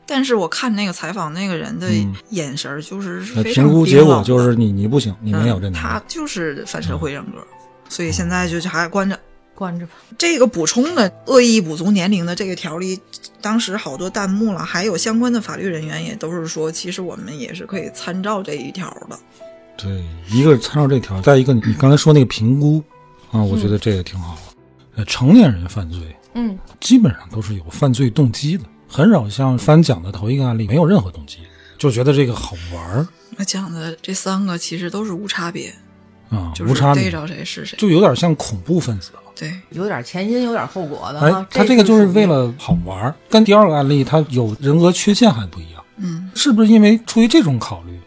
Speaker 2: 但是我看那个采访那个人的
Speaker 1: 嗯
Speaker 2: 眼神儿，就是
Speaker 1: 那
Speaker 2: 非常
Speaker 1: 评估结果就是你你不行，你没有这
Speaker 2: 嗯他
Speaker 1: 能力。
Speaker 2: 就是反社会人格，所以现在就是还关着。
Speaker 3: 关着吧。
Speaker 2: 这个补充的恶意补足年龄的这个条例，当时好多弹幕了，还有相关的法律人员也都是说，其实我们也是可以参照这一条的。
Speaker 1: 对，一个是参照这条，再一个你你刚才说那个评估啊，我觉得这个挺好的。呃，成年人犯罪
Speaker 3: 嗯，
Speaker 1: 基本上都是有犯罪动机的，很少像翻讲的头一个案例没有任何动机，就觉得这个好玩儿
Speaker 2: 我讲的这三个其实都是无差别，
Speaker 1: 啊，无差别，
Speaker 2: 逮着谁是谁。
Speaker 1: 就有点像恐怖分子了。
Speaker 2: 对，
Speaker 3: 有点前因有点后果的
Speaker 1: 哎。，他这个就是为
Speaker 3: 了
Speaker 1: 了好玩儿，跟第二个案例他有人格缺陷还不一样，
Speaker 2: 嗯，
Speaker 1: 是不是因为出于这种考虑，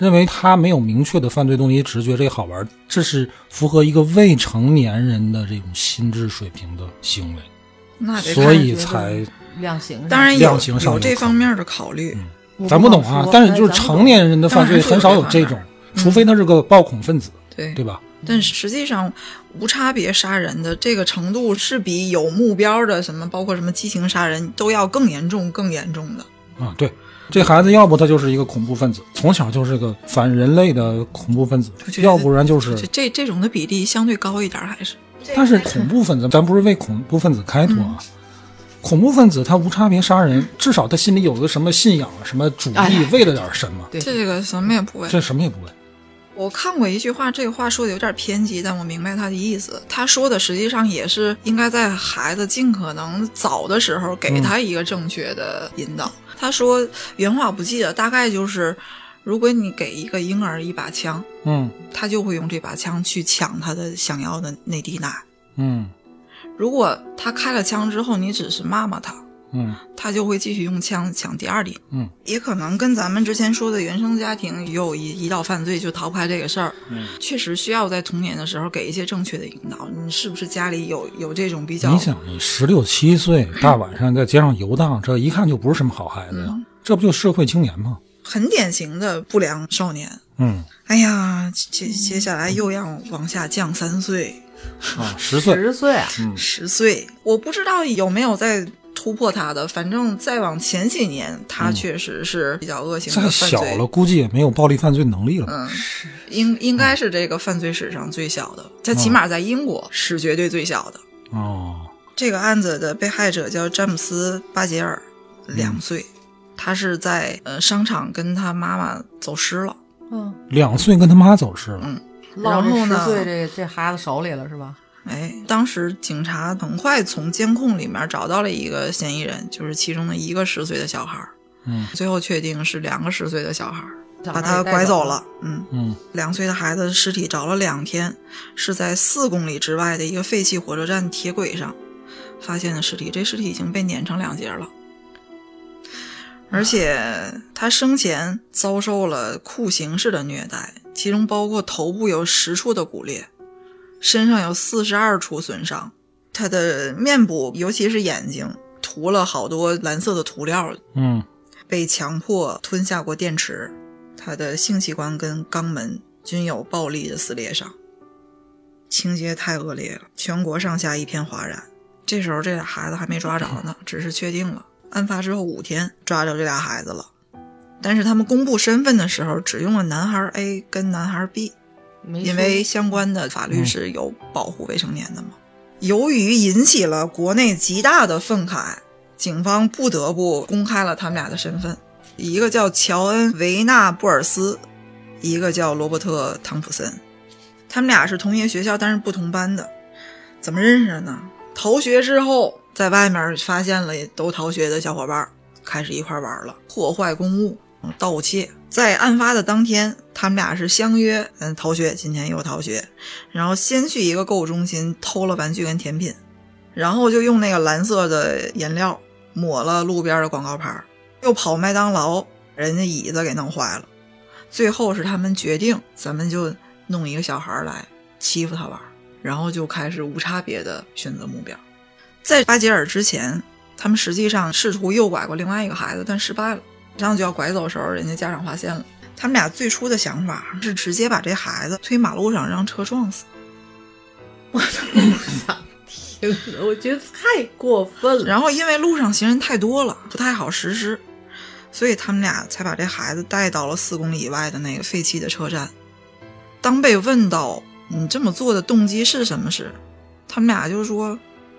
Speaker 1: 认为他没有明确的犯罪动机，只是觉得这个好玩儿，这是符合一个未成年人的这种心智水平的行为，
Speaker 2: 那得
Speaker 1: 所以才
Speaker 3: 量刑，
Speaker 2: 当然有
Speaker 1: 量刑上
Speaker 2: 有这方面的考虑。
Speaker 3: 我
Speaker 1: 咱不懂啊但是就是成年人的犯罪很少有
Speaker 2: 这
Speaker 1: 种，除非他是个暴恐分子，
Speaker 2: 对。
Speaker 1: 对吧？
Speaker 2: 但实际上，无差别杀人的这个程度是比有目标的什么，包括什么激情杀人都要更严重、更严重的。
Speaker 1: 啊，对，这孩子要不他就是一个恐怖分子，从小就是个反人类的恐怖分子要不然就是
Speaker 2: 这这这种的比例相对高一点，还是
Speaker 1: 但是恐怖分子，咱不是为恐怖分子开脱啊。恐怖分子他无差别杀人，至少他心里有个什么信仰、什么主
Speaker 3: 哎
Speaker 1: 义，为了点什么，
Speaker 3: 对
Speaker 2: 这个什么也不为。
Speaker 1: 这什么也不为。
Speaker 2: 我看过一句话，这个话说的有点偏激，但我明白他的意思。他说的实际上也是应该在孩子尽可能早的时候给他一个正确的引导。他说原话不记得，大概就是，如果你给一个婴儿一把枪，
Speaker 1: 嗯
Speaker 2: 他就会用这把枪去抢他的想要的内滴奶。
Speaker 1: 嗯
Speaker 2: 如果他开了枪之后，你只是骂骂他，
Speaker 1: 嗯
Speaker 2: 他就会继续用枪抢第二滴。
Speaker 1: 嗯，
Speaker 2: 也可能跟咱们之前说的原生家庭也有一一道犯罪就逃不开这个事儿。
Speaker 1: 嗯，
Speaker 2: 确实需要在童年的时候给一些正确的引导。你是不是家里有有这种比较？
Speaker 1: 你想，你十六七岁，[CLEARS THROAT] 大晚上在街上游荡，这一看就不是什么好孩子呀，
Speaker 2: 嗯
Speaker 1: 这不就社会青年吗？
Speaker 2: 很典型的不良少年？
Speaker 1: 嗯
Speaker 2: 哎呀，接接下来又要往下降三岁、
Speaker 1: 啊，十岁，
Speaker 3: 十岁啊，
Speaker 2: 十岁，我不知道有没有在突破他的。反正再往前几年，他确实是比较恶性的
Speaker 1: 再
Speaker 2: 犯罪。
Speaker 1: 小了，估计也没有暴力犯罪能力了。
Speaker 2: 嗯，应应该是这个犯罪史上最小的，他起码在英国是绝对最小的。
Speaker 1: 哦，
Speaker 2: 这个案子的被害者叫詹姆斯·巴杰尔，两岁，他是在呃商场跟他妈妈走失了。
Speaker 3: 嗯，
Speaker 1: 两岁跟他妈走失了。
Speaker 2: 嗯
Speaker 3: 落
Speaker 2: 然后呢
Speaker 3: 这十岁这这孩子手里了是吧？
Speaker 2: 哎，当时警察很快从监控里面找到了一个嫌疑人，就是其中的一个十岁的小孩儿。
Speaker 1: 嗯
Speaker 2: 最后确定是两个十岁的小孩儿。把他拐走了。嗯
Speaker 1: 嗯
Speaker 2: 两岁的孩子尸体找了两天，是在四公里之外的一个废弃火车站铁轨上发现的尸体。这尸体已经被碾成两截了，而且他生前遭受了酷刑式的虐待，其中包括头部有十处的骨裂，身上有四十二处损伤，他的面部尤其是眼睛涂了好多蓝色的涂料，
Speaker 1: 嗯。
Speaker 2: 被强迫吞下过电池，他的性器官跟肛门均有暴力的撕裂伤，情节太恶劣了，全国上下一片哗然。这时候这俩孩子还没抓着呢，只是确定了案发之后五天抓着这俩孩子了，但是他们公布身份的时候只用了男孩 A 跟男孩 B，
Speaker 3: 没
Speaker 2: 因为相关的法律是有保护未成年的嘛。由于引起了国内极大的愤慨，警方不得不公开了他们俩的身份，一个叫乔恩·维纳布尔斯，一个叫罗伯特·汤普森。他们俩是同一个学校，但是不同班的。怎么认识的呢？逃学之后，在外面发现了都逃学的小伙伴，开始一块玩了，破坏公物、盗窃。在案发的当天，他们俩是相约，嗯，逃学，今天又逃学，然后先去一个购物中心偷了玩具跟甜品，然后就用那个蓝色的颜料抹了路边的广告牌，又跑麦当劳，人家椅子给弄坏了。最后是他们决定，咱们就弄一个小孩来欺负他玩，然后就开始无差别的选择目标。在巴杰尔之前，他们实际上试图诱拐过另外一个孩子，但失败了。然后就要拐走的时候，人家家长发现了。他们俩最初的想法是直接把这孩子推马路上让车撞死，[LAUGHS]
Speaker 3: 听着，我觉得太过分了。
Speaker 2: 然后因为路上行人太多了，不太好实施，所以他们俩才把这孩子带到了四公里以外的那个废弃的车站。当被问到你这么做的动机是什么时，他们俩就说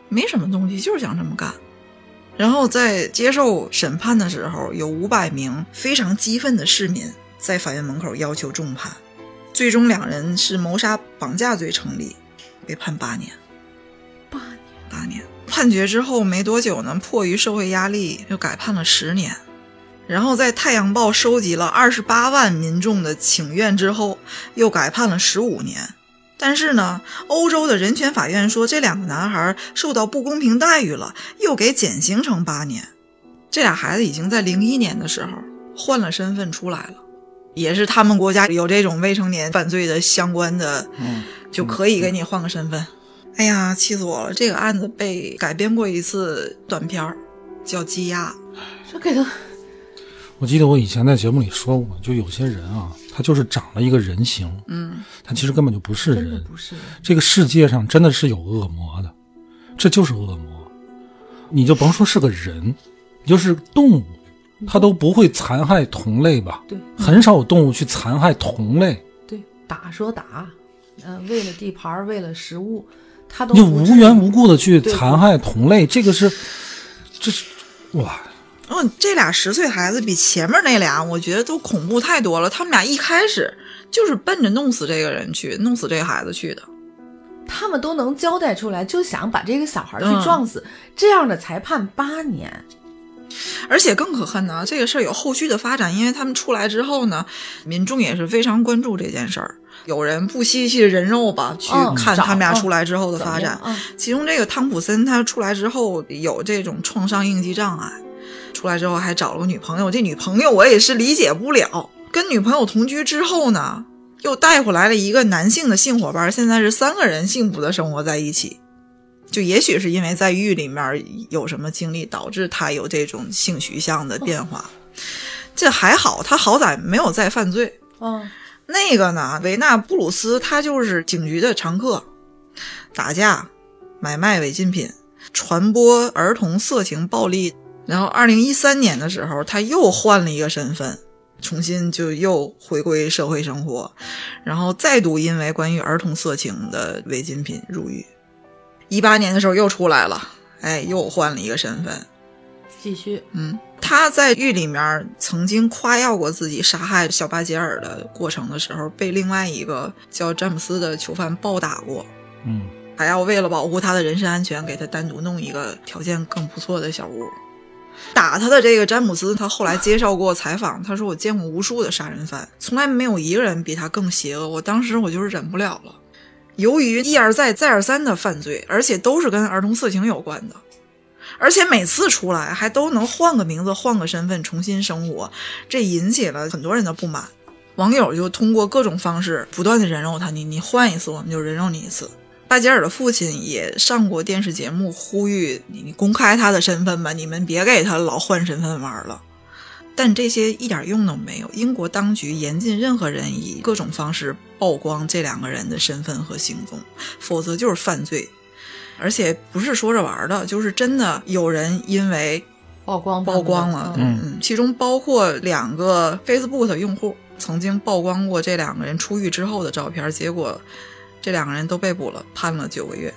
Speaker 2: 没什么动机，就是想这么干。然后在接受审判的时候，有五百名非常激愤的市民在法院门口要求重判，最终两人是谋杀、绑架罪成立，被判八年。
Speaker 3: 八年，
Speaker 2: 八年。判决之后没多久呢，迫于社会压力，又改判了十年。然后在《太阳报》收集了二十八万民众的请愿之后，又改判了十五年。但是呢，欧洲的人权法院说这两个男孩受到不公平待遇了，又给减刑成八年。这俩孩子已经在零一年的时候换了身份出来了，也是他们国家有这种未成年犯罪的相关的，
Speaker 1: 嗯，
Speaker 2: 就可以给你换个身份。哎呀，气死我了！这个案子被改编过一次短片儿，叫《羁押》。
Speaker 3: 这给他
Speaker 1: 我记得我以前在节目里说过，就有些人啊，他就是长了一个人形，
Speaker 2: 嗯，
Speaker 1: 他其实根本就不是人。
Speaker 3: 不是人。
Speaker 1: 这个世界上真的是有恶魔的，这就是恶魔。你就甭说是个人，你就是动物，它都不会残害同类吧？
Speaker 3: 对
Speaker 1: 很少有动物去残害同类，
Speaker 3: 对，打说打，呃，为了地盘，为了食物，它都
Speaker 1: 你无缘无故的去残害同类，这个是，这是哇，
Speaker 2: 嗯，这俩十岁孩子比前面那俩，我觉得都恐怖太多了。他们俩一开始就是奔着弄死这个人去，弄死这个孩子去的。
Speaker 3: 他们都能交代出来，就想把这个小孩去
Speaker 2: 嗯
Speaker 3: 撞死，这样的才判八年。
Speaker 2: 而且更可恨呢，这个事儿有后续的发展，因为他们出来之后呢，民众也是非常关注这件事儿。有人不惜去人肉吧，去
Speaker 3: 嗯
Speaker 2: 看他们俩出来之后的发展。其中这个汤普森他出来之后有这种创伤应激障碍，出来之后还找了个女朋友，这女朋友我也是理解不了。跟女朋友同居之后呢，又带回来了一个男性的性伙伴，现在是三个人幸福的生活在一起。就也许是因为在狱里面有什么经历，导致他有这种性取向的变化。这还好，他好歹没有再犯罪。
Speaker 3: 嗯，
Speaker 2: 那个呢，维纳布鲁斯他就是警局的常客，打架、买卖违禁品、传播儿童色情暴力。然后，二零一三年的时候，他又换了一个身份，重新就又回归社会生活，然后再度因为关于儿童色情的违禁品入狱。一八年的时候又出来了，哎，又换了一个身份。
Speaker 3: 继续，
Speaker 2: 嗯，他在狱里面曾经夸耀过自己杀害小巴杰尔的过程的时候，被另外一个叫詹姆斯的囚犯暴打过，
Speaker 1: 嗯，
Speaker 2: 还要为了保护他的人身安全，给他单独弄一个条件更不错的小屋。打他的这个詹姆斯，他后来接受过采访，他说：“我见过无数的杀人犯，从来没有一个人比他更邪恶。我当时我就是忍不了了。由于一而再、再而三的犯罪，而且都是跟儿童色情有关的，而且每次出来还都能换个名字、换个身份重新生活，这引起了很多人的不满。网友就通过各种方式不断的人肉他，你你换一次，我们就人肉你一次。”巴吉尔的父亲也上过电视节目，呼吁你你公开他的身份吧，你们别给他老换身份玩了。但这些一点用都没有。英国当局严禁任何人以各种方式曝光这两个人的身份和行踪，否则就是犯罪。而且不是说着玩的，就是真的有人因为
Speaker 3: 曝光
Speaker 2: 曝光了，
Speaker 3: 嗯，
Speaker 2: 嗯，其中包括两个 Facebook 的用户曾经曝光过这两个人出狱之后的照片，结果。这两个人都被捕了，判了九个月。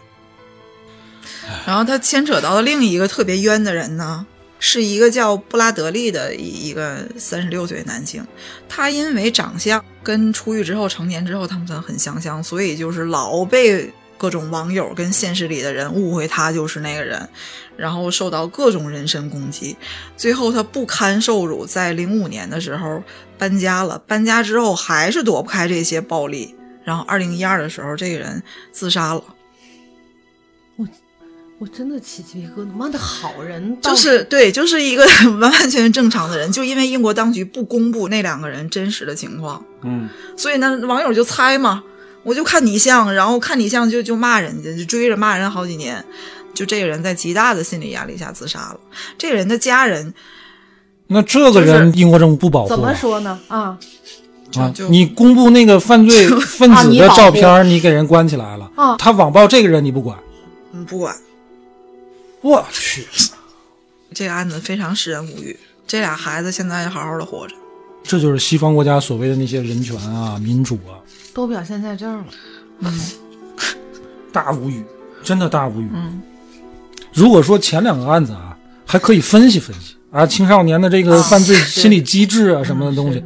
Speaker 2: 然后他牵扯到的另一个特别冤的人呢，是一个叫布拉德利的一一个三十六岁男性。他因为长相跟出狱之后成年之后他们很相像，所以就是老被各种网友跟现实里的人误会他就是那个人，然后受到各种人身攻击。最后他不堪受辱，在零五年的时候搬家了。搬家之后还是躲不开这些暴力。然后，二零一二的时候，这个人自杀了。
Speaker 3: 我我真的起鸡皮疙瘩！妈的好人，
Speaker 2: 就是对，就是一个 [LAUGHS] 完完全全正常的人，就因为英国当局不公布那两个人真实的情况，
Speaker 1: 嗯，
Speaker 2: 所以呢，网友就猜嘛，我就看你像，然后看你像就就骂人家，就追着骂人好几年。就这个人在极大的心理压力下自杀了。这个人的家人，
Speaker 1: 那这个人英国政府不保护？
Speaker 3: 怎么说呢？啊？
Speaker 1: 啊！你公布那个犯罪 [LAUGHS] 分子的照片，你给人关起来了。
Speaker 3: 啊，
Speaker 1: 他网暴这个人你不管？
Speaker 2: 嗯，不管。
Speaker 1: 我去，
Speaker 2: 这个案子非常使人无语。这俩孩子现在好好的活着。
Speaker 1: 这就是西方国家所谓的那些人权啊、民主啊，
Speaker 3: 都表现在这儿了。嗯，[LAUGHS]
Speaker 1: 大无语，真的大无语。
Speaker 2: 嗯，
Speaker 1: 如果说前两个案子啊，还可以分析分析啊，青少年的这个犯罪心理机制啊，什么的东西。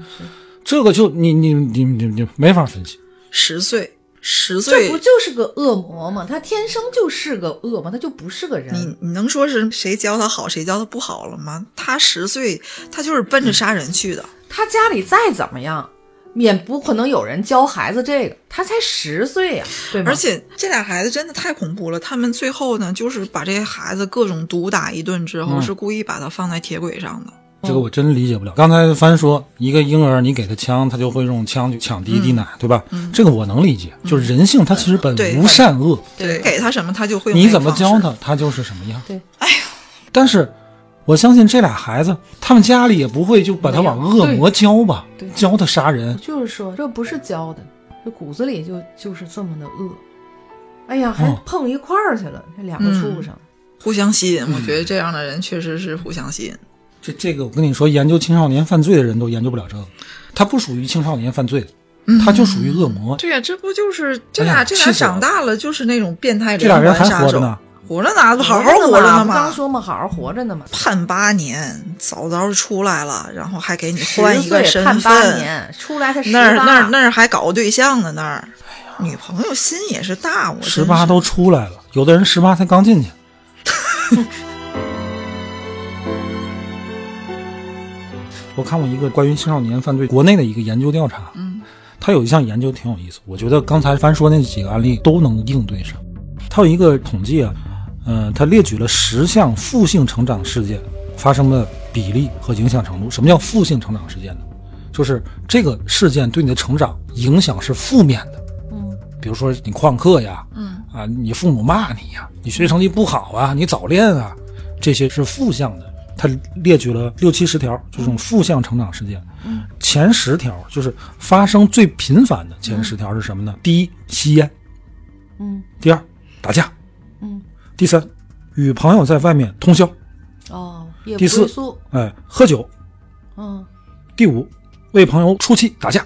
Speaker 1: 这个就你你你你你没法分析。
Speaker 2: 十岁，十岁，
Speaker 3: 这不就是个恶魔吗？他天生就是个恶魔，他就不是个人。
Speaker 2: 你你能说是谁教他好，谁教他不好了吗？他十岁，他就是奔着杀人去的。
Speaker 3: 他家里再怎么样，也不可能有人教孩子这个。他才十岁呀，对
Speaker 2: 而且这俩孩子真的太恐怖了。他们最后呢，就是把这些孩子各种毒打一顿之后，是故意把他放在铁轨上的。
Speaker 1: 这个我真理解不了。刚才帆说，一个婴儿你给他枪，他就会用枪去抢第一滴奶，对吧？这个我能理解，就是人性，他其实本无善恶。
Speaker 2: 对，给他什么他就会。
Speaker 1: 你怎么教他，他就是什么样。
Speaker 3: 对，
Speaker 2: 哎呀，
Speaker 1: 但是我相信这俩孩子，他们家里也不会就把他往恶魔教吧？教他杀人。
Speaker 3: 就是说，这不是教的，这骨子里就就是这么的恶。哎呀，还碰一块儿去了，这两个畜生
Speaker 2: 互相吸引。我觉得这样的人确实是互相吸引。
Speaker 1: 这这个我跟你说，研究青少年犯罪的人都研究不了这个，他不属于青少年犯罪，他就属于恶魔。
Speaker 2: 对呀，这不就是这俩这俩长大了就是那种变态
Speaker 1: 这俩人还活着呢，
Speaker 2: 活着呢，好好活着呢
Speaker 3: 嘛。刚说嘛，好好活着呢嘛。
Speaker 2: 判八年，早早出来了，然后还给你换一个身
Speaker 3: 份。判八年，出来才十
Speaker 2: 八。那儿那儿那儿还搞对象呢，那儿。女朋友心也是大，我
Speaker 1: 十八都出来了，有的人十八才刚进去。[LAUGHS] 我看过一个关于青少年犯罪国内的一个研究调查，
Speaker 2: 嗯，
Speaker 1: 他有一项研究挺有意思，我觉得刚才凡说那几个案例都能应对上。他有一个统计啊，嗯，他列举了十项负性成长事件发生的比例和影响程度。什么叫负性成长事件呢？就是这个事件对你的成长影响是负面的，
Speaker 3: 嗯，
Speaker 1: 比如说你旷课呀，
Speaker 2: 嗯，
Speaker 1: 啊，你父母骂你呀，你学习成绩不好啊，你早恋啊，这些是负向的。他列举了六七十条，就这种负向成长事件。
Speaker 3: 嗯，
Speaker 1: 前十条就是发生最频繁的前十条是什么呢？第一，吸烟。
Speaker 3: 嗯。
Speaker 1: 第二，打架。
Speaker 3: 嗯。
Speaker 1: 第三，与朋友在外面通宵。
Speaker 3: 哦。
Speaker 1: 第四，哎，喝酒。
Speaker 3: 嗯。
Speaker 1: 第五，为朋友出气打架。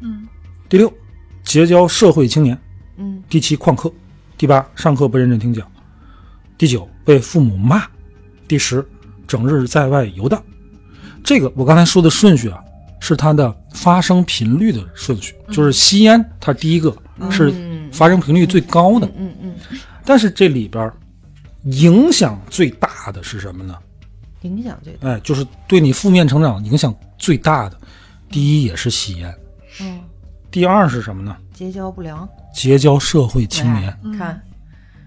Speaker 3: 嗯。
Speaker 1: 第六，结交社会青年。
Speaker 3: 嗯。
Speaker 1: 第七，旷课。第八，上课不认真听讲。第九，被父母骂。第十。整日在外游荡，这个我刚才说的顺序啊，是它的发生频率的顺序，就是吸烟，它第一个是发生频率最高的。
Speaker 3: 嗯嗯。
Speaker 1: 但是这里边影响最大的是什么呢？
Speaker 3: 影响最大。
Speaker 1: 哎，就是对你负面成长影响最大的，第一也是吸烟，
Speaker 3: 嗯，
Speaker 1: 第二是什么呢？
Speaker 3: 结交不良，
Speaker 1: 结交社会青年。
Speaker 3: 哎看，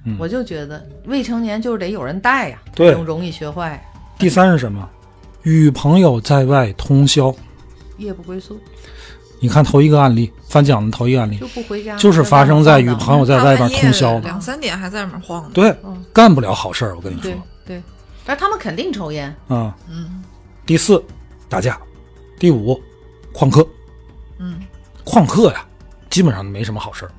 Speaker 1: 嗯
Speaker 3: 我就觉得未成年就是得有人带呀，
Speaker 1: 对
Speaker 3: 容容易学坏，
Speaker 1: 第三是什么？与朋友在外通宵。
Speaker 3: 夜不归宿
Speaker 1: 你看头一个案例，翻讲的头一个案例
Speaker 3: 就，不回家，
Speaker 1: 就是发生在与朋友在外边通宵。
Speaker 2: 两三点还在外面晃呢。
Speaker 1: 对
Speaker 3: 嗯，
Speaker 1: 干不了好事儿。我跟你说
Speaker 3: 对对，但是他们肯定抽烟，
Speaker 1: 啊。
Speaker 2: 嗯
Speaker 1: 第四，打架；第五，旷课。
Speaker 2: 嗯，
Speaker 1: 旷课呀，基本上没什么好事儿。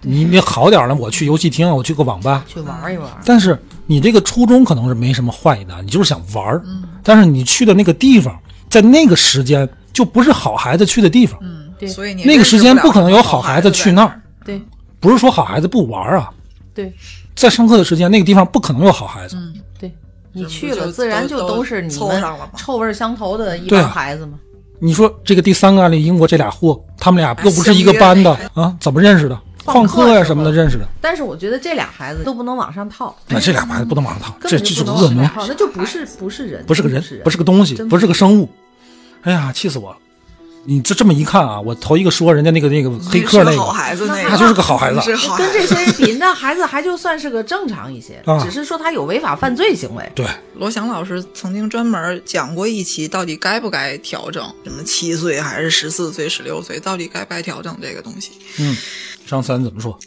Speaker 1: 你你好点儿了，我去游戏厅，我去个网吧。
Speaker 3: 去玩一玩。
Speaker 1: 但是你这个初衷可能是没什么坏意的，你就是想玩儿。
Speaker 2: 嗯
Speaker 1: 但是你去的那个地方，在那个时间就不是好孩子去的地方。
Speaker 2: 嗯，
Speaker 3: 对
Speaker 2: 所以你
Speaker 1: 那个时间不可能有
Speaker 2: 好
Speaker 1: 孩子去那儿，
Speaker 3: 对
Speaker 1: 不是说好孩子不玩儿啊。
Speaker 3: 对
Speaker 1: 在上课的时间，那个地方不可能有好孩子。
Speaker 2: 嗯，
Speaker 3: 对，你去了，自然就
Speaker 2: 都
Speaker 3: 都是你们臭味相投的一帮孩子嘛。
Speaker 1: 你说这个第三个案例，英国这俩货，他们俩又不是一个班的啊，怎么认识的？旷课呀什么的认识的。
Speaker 3: 但是我觉得这俩孩子都不能往上套，
Speaker 1: 那这俩孩子不能往上套，
Speaker 3: 根
Speaker 1: 这这
Speaker 3: 是
Speaker 1: 恶魔，
Speaker 3: 那就不是不是人，
Speaker 1: 不是个人，不是个东西，不是个生物。哎呀，气死我了！你这这么一看啊，我头一个说人家那个那个黑客那
Speaker 2: 个好，孩子，那个
Speaker 1: 他就是个好孩子
Speaker 2: 是好孩
Speaker 3: 跟这。些人比，那孩子还就算是个正常一些，
Speaker 1: 啊
Speaker 3: 只是说他有违法犯罪行为。
Speaker 1: 对，
Speaker 2: 罗翔老师曾经专门讲过一期，到底该不该调整？什么七岁还是十四岁、十六岁，到底该不该调整这个东西？
Speaker 1: 嗯，张三怎么说？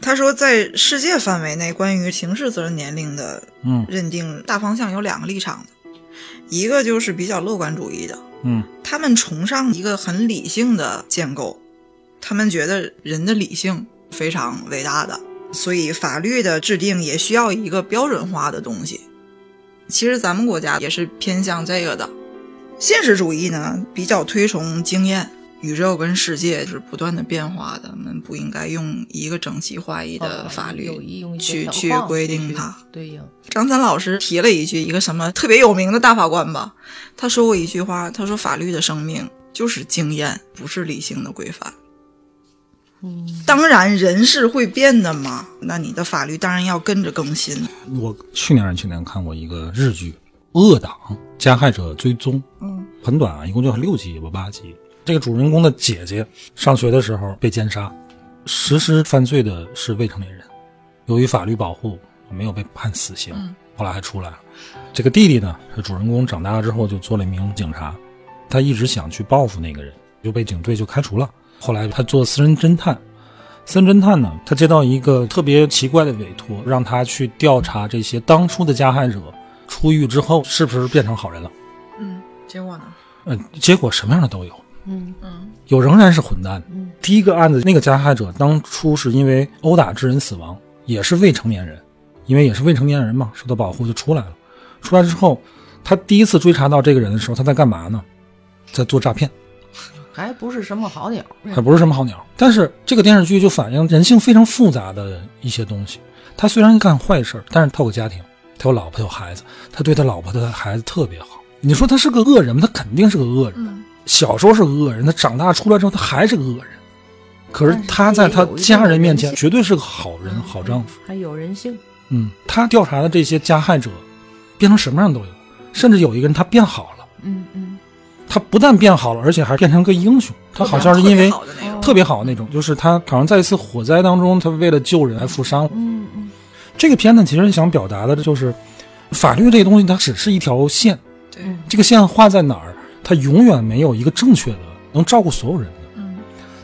Speaker 2: 他说，在世界范围内，关于刑事责任年龄的
Speaker 1: 嗯
Speaker 2: 认定大方向有两个立场的，一个就是比较乐观主义的，
Speaker 1: 嗯
Speaker 2: 他们崇尚一个很理性的建构，他们觉得人的理性非常伟大的，所以法律的制定也需要一个标准化的东西。其实咱们国家也是偏向这个的。现实主义呢，比较推崇经验，宇宙跟世界是不断的变化的，我们不应该用一个整齐划一的法律去去规定它。
Speaker 3: 对应。
Speaker 2: 张三老师提了一句，一个什么特别有名的大法官吧，他说过一句话，他说法律的生命就是经验，不是理性的规范。
Speaker 3: 嗯，
Speaker 2: 当然，人是会变的嘛，那你的法律当然要跟着更新。
Speaker 1: 我去年还是去年看过一个日剧《恶党加害者追踪》，
Speaker 2: 嗯
Speaker 1: 很短啊，一共就六集吧，八集。这个主人公的姐姐上学的时候被奸杀，实施犯罪的是未成年人，由于法律保护没有被判死刑，
Speaker 2: 嗯
Speaker 1: 后来还出来了。这个弟弟呢，是主人公长大了之后就做了一名警察，他一直想去报复那个人，就被警队就开除了。后来他做私人侦探，私人侦探呢，他接到一个特别奇怪的委托，让他去调查这些当初的加害者出狱之后是不是变成好人了。
Speaker 2: 嗯，结果呢？
Speaker 1: 呃，结果什么样的都有，
Speaker 3: 嗯
Speaker 2: 嗯
Speaker 1: 有仍然是混蛋。
Speaker 3: 嗯
Speaker 1: 第一个案子，那个加害者当初是因为殴打致人死亡，也是未成年人，因为也是未成年人嘛，受到保护就出来了。出来之后，他第一次追查到这个人的时候，他在干嘛呢？在做诈骗，
Speaker 3: 还不是什么好鸟。
Speaker 1: 还不是什么好鸟。但是这个电视剧就反映人性非常复杂的一些东西。他虽然干坏事儿，但是他有个家庭，他有老婆有孩子，他对他老婆他孩子特别好。你说他是个恶人吗？他肯定是个恶人。
Speaker 2: 嗯
Speaker 1: 小时候是个恶人，他长大出来之后他还是个恶人。可是他在他家人面前绝对是个好人、好丈夫。
Speaker 3: 还有人性。
Speaker 1: 嗯，他调查的这些加害者，变成什么样都有，甚至有一个人他变好了，
Speaker 3: 嗯嗯
Speaker 1: 他不但变好了，而且还变成个英雄。他好像是因为
Speaker 2: 特别好的那种。
Speaker 1: 就是他好像在一次火灾当中，他为了救人还负伤了。
Speaker 3: 嗯嗯
Speaker 1: 这个片子其实想表达的就是，法律这个东西它只是一条线，
Speaker 2: 对，
Speaker 3: 嗯
Speaker 1: 这个线画在哪儿，它永远没有一个正确的能照顾所有人的。
Speaker 2: 嗯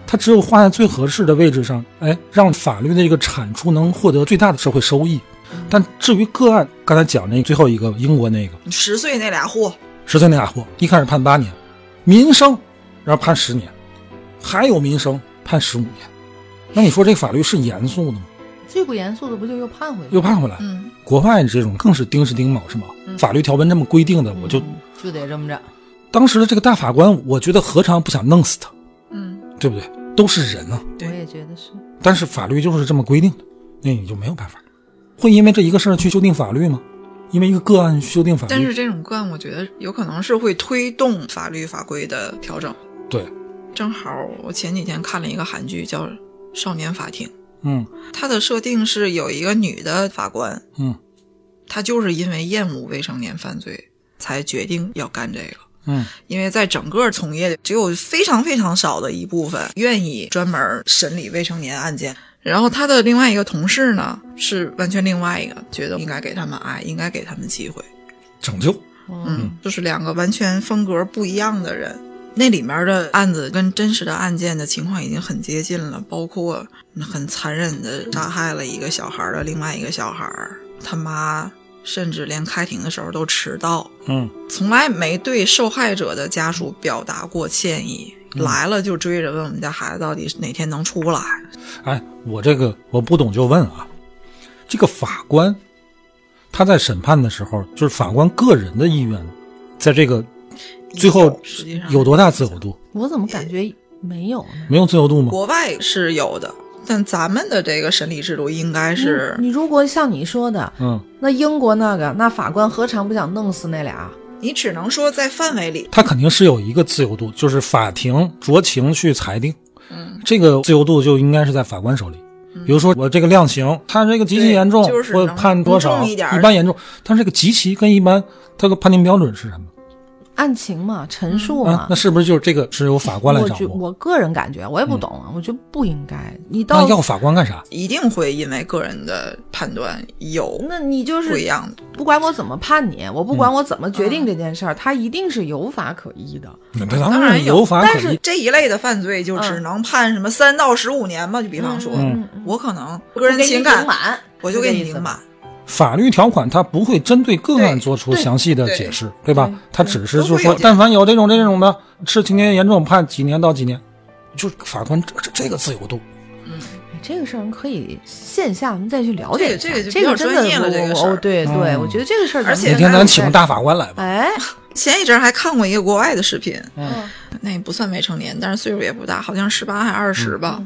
Speaker 1: 它只有画在最合适的位置上，哎，让法律的这个产出能获得最大的社会收益。但至于个案，刚才讲那最后一个英国那个
Speaker 2: 十岁那俩货，
Speaker 1: 十岁那俩货，一开始判八年，民生，然后判十年，还有民生判十五年。那你说这法律是严肃的吗？
Speaker 3: 最不严肃的不就又判回去？
Speaker 1: 又判回来。
Speaker 2: 嗯
Speaker 1: 国外这种更是丁是丁，卯是卯，法律条文这么规定的，我就
Speaker 3: 嗯就得这么着。
Speaker 1: 当时的这个大法官，我觉得何尝不想弄死他，
Speaker 2: 嗯，
Speaker 1: 对不对？都是人啊。
Speaker 3: 我也觉得是。
Speaker 1: 但是法律就是这么规定的，那你就没有办法。会因为这一个事儿去修订法律吗？因为一个个案修订法律？
Speaker 2: 但是这种个案，我觉得有可能是会推动法律法规的调整。
Speaker 1: 对，
Speaker 2: 正好我前几天看了一个韩剧，叫《少年法庭》，
Speaker 1: 嗯
Speaker 2: 它的设定是有一个女的法官，
Speaker 1: 嗯
Speaker 2: 她就是因为厌恶未成年犯罪，才决定要干这个。
Speaker 1: 嗯，
Speaker 2: 因为在整个从业，只有非常非常少的一部分愿意专门审理未成年案件。然后他的另外一个同事呢，是完全另外一个，觉得应该给他们爱，应该给他们机会。
Speaker 1: 拯救。
Speaker 2: 嗯，就是两个完全风格不一样的人。那里面的案子跟真实的案件的情况已经很接近了，包括很残忍的杀害了一个小孩的另外一个小孩，他妈甚至连开庭的时候都迟到，
Speaker 1: 嗯，
Speaker 2: 从来没对受害者的家属表达过歉意，来了就追着问我们家孩子到底哪天能出来。
Speaker 1: 哎，我这个我不懂就问啊，这个法官他在审判的时候，就是法官个人的意愿，在这个最后
Speaker 2: 有实际上
Speaker 1: 有多大自由度？
Speaker 3: 我怎么感觉没有呢？
Speaker 1: 没有自由度吗？
Speaker 2: 国外是有的，但咱们的这个审理制度应该是
Speaker 3: 你你如果像你说的，
Speaker 1: 嗯，
Speaker 3: 那英国那个，那法官何尝不想弄死那俩？
Speaker 2: 你只能说在范围里，
Speaker 1: 他肯定是有一个自由度，就是法庭酌情去裁定，
Speaker 2: 嗯，
Speaker 1: 这个自由度就应该是在法官手里。比如说我这个量刑，他这个极其严重，我
Speaker 2: 对就是能
Speaker 1: 判多少？
Speaker 2: 重一
Speaker 1: 般严重，但是这个极其跟一般，它的判定标准是什么？
Speaker 3: 案情嘛，陈述嘛。
Speaker 1: 啊，那是不是就是这个是由法官来掌握？
Speaker 3: 我个人感觉，我也不懂啊，我觉得不应该。你到
Speaker 1: 那要法官干啥？
Speaker 2: 一定会因为个人的判断有
Speaker 3: 那你就是
Speaker 2: 不一样的。
Speaker 3: 不管我怎么判你，我不管我怎么决
Speaker 2: 嗯
Speaker 3: 定这件事儿，它一定是有法可依的。
Speaker 1: 那当
Speaker 2: 当然有
Speaker 1: 有法可依
Speaker 3: 但是。
Speaker 2: 这一类的犯罪就只能判什么三到十五年吧，就比方说，
Speaker 1: 嗯
Speaker 2: 我可能个人情感，
Speaker 3: 满，
Speaker 2: 我就给你
Speaker 3: 是这意思
Speaker 2: 拧满。
Speaker 1: 法律条款它不会针对个案做出详细的解释，对吧
Speaker 3: 对？
Speaker 1: 它只是就是说但凡有这种这种的，是情节严重，判几年到几年，就是法官这这这个自由度。
Speaker 3: 嗯这个事儿可以线下我们再去了解一下。
Speaker 2: 这个这个就
Speaker 3: 这个真的
Speaker 2: 比较专业了这个事儿
Speaker 3: 我哦对对，
Speaker 1: 嗯
Speaker 3: 我觉得这个事儿
Speaker 2: 而且
Speaker 1: 哪天咱请个大法官来吧。
Speaker 3: 哎，[LAUGHS]
Speaker 2: 前一阵儿还看过一个国外的视频，
Speaker 3: 嗯
Speaker 2: 那也不算未成年，但是岁数也不大，好像十八还二十吧。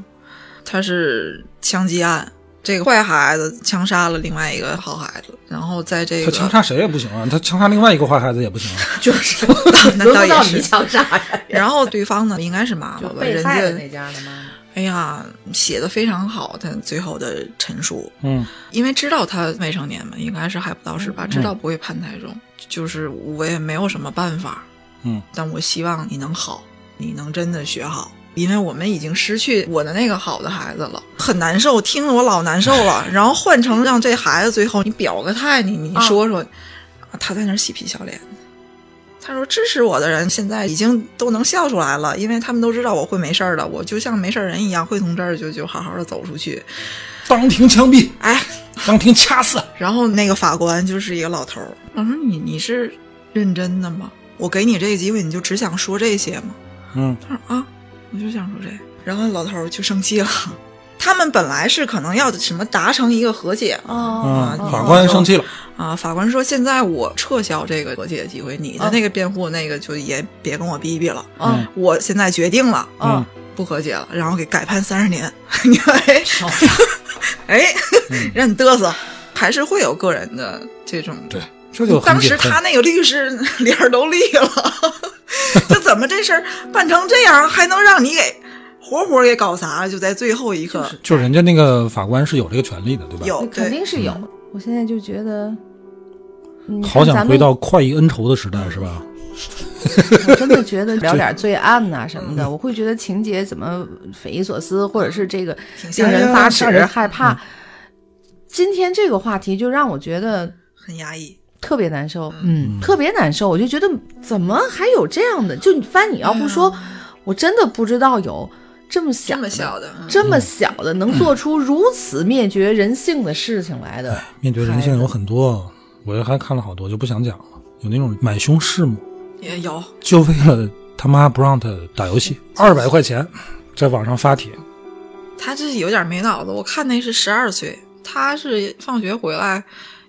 Speaker 2: 他是枪击案，这个坏孩子枪杀了另外一个好孩子，然后在这个
Speaker 1: 他枪杀谁也不行啊，他枪杀另外一个坏孩子也不行啊。[LAUGHS]
Speaker 3: 就是 [LAUGHS]
Speaker 2: 那
Speaker 3: 轮不到你
Speaker 2: 倒也是。
Speaker 3: 枪杀呀，
Speaker 2: 然后对方呢，应该是妈妈吧，人家
Speaker 3: 家的妈妈。
Speaker 2: 哎呀写的非常好，他最后的陈述，
Speaker 1: 嗯，
Speaker 2: 因为知道他未成年嘛，应该是还不到十八，知道不会判太重，就是我也没有什么办法，
Speaker 1: 嗯，
Speaker 2: 但我希望你能好，你能真的学好，因为我们已经失去我的那个好的孩子了，很难受，听得我老难受了。然后换成让这孩子最后你表个态，你你
Speaker 3: 啊
Speaker 2: 说说，他在那嬉皮笑脸。他说：“支持我的人现在已经都能笑出来了，因为他们都知道我会没事儿的，我就像没事儿人一样，会从这儿就就好好的走出去。
Speaker 1: 当庭枪毙，
Speaker 2: 哎，[LAUGHS]
Speaker 1: 当庭掐死。
Speaker 2: 然后那个法官就是一个老头儿，我说你你是认真的吗？我给你这个机会，你就只想说这些吗？
Speaker 1: 嗯，
Speaker 2: 他说啊，我就想说这个。然后老头儿就生气了。他们本来是可能要什么达成一个和解
Speaker 3: 哦
Speaker 1: 嗯，法官生气了。
Speaker 2: 啊，法官说现在我撤销这个和解的机会，你的
Speaker 3: 啊
Speaker 2: 那个辩护那个就也别跟我逼逼了。
Speaker 3: 嗯
Speaker 2: 我现在决定了
Speaker 3: 嗯，
Speaker 2: 不和解了，然后给改判三十年。[LAUGHS] 你看，哎，哎，让你嘚瑟，还是会有个人的这种
Speaker 1: 对，这就很
Speaker 2: 当时他那个律师脸儿都绿了，这怎么这事儿办成这样，还能让你给活活给搞砸了？就在最后一刻，
Speaker 1: 就是人家那个法官是有这个权利的，对吧？
Speaker 2: 有
Speaker 3: 肯定是有。我现在就觉得，你
Speaker 1: 好想回到快意恩仇的时代，是吧？[LAUGHS]
Speaker 3: 我真的觉得 [LAUGHS] 聊点罪案呐、什
Speaker 1: 嗯
Speaker 3: 么的，我会觉得情节怎么匪夷所思，或者是这个令
Speaker 2: 挺吓人
Speaker 3: 人发指、害怕。今天这个话题就让我觉得
Speaker 2: 很压抑。
Speaker 3: 特别难受，嗯，特别难受。我就觉得怎么还有这样的？就你翻你要不说，我真的不知道有这么小
Speaker 2: 这么
Speaker 3: 的
Speaker 2: 小的，嗯
Speaker 3: 这么小的能做出如此灭绝人性的事情来的。
Speaker 1: 面对人性有很多，我还看了好多，就不想讲了。有那种买凶弑母，
Speaker 2: 也有
Speaker 1: 就为了他妈不让他打游戏，二百块钱，在网上发帖，
Speaker 2: 他这有点没脑子。我看那是十二岁，他是放学回来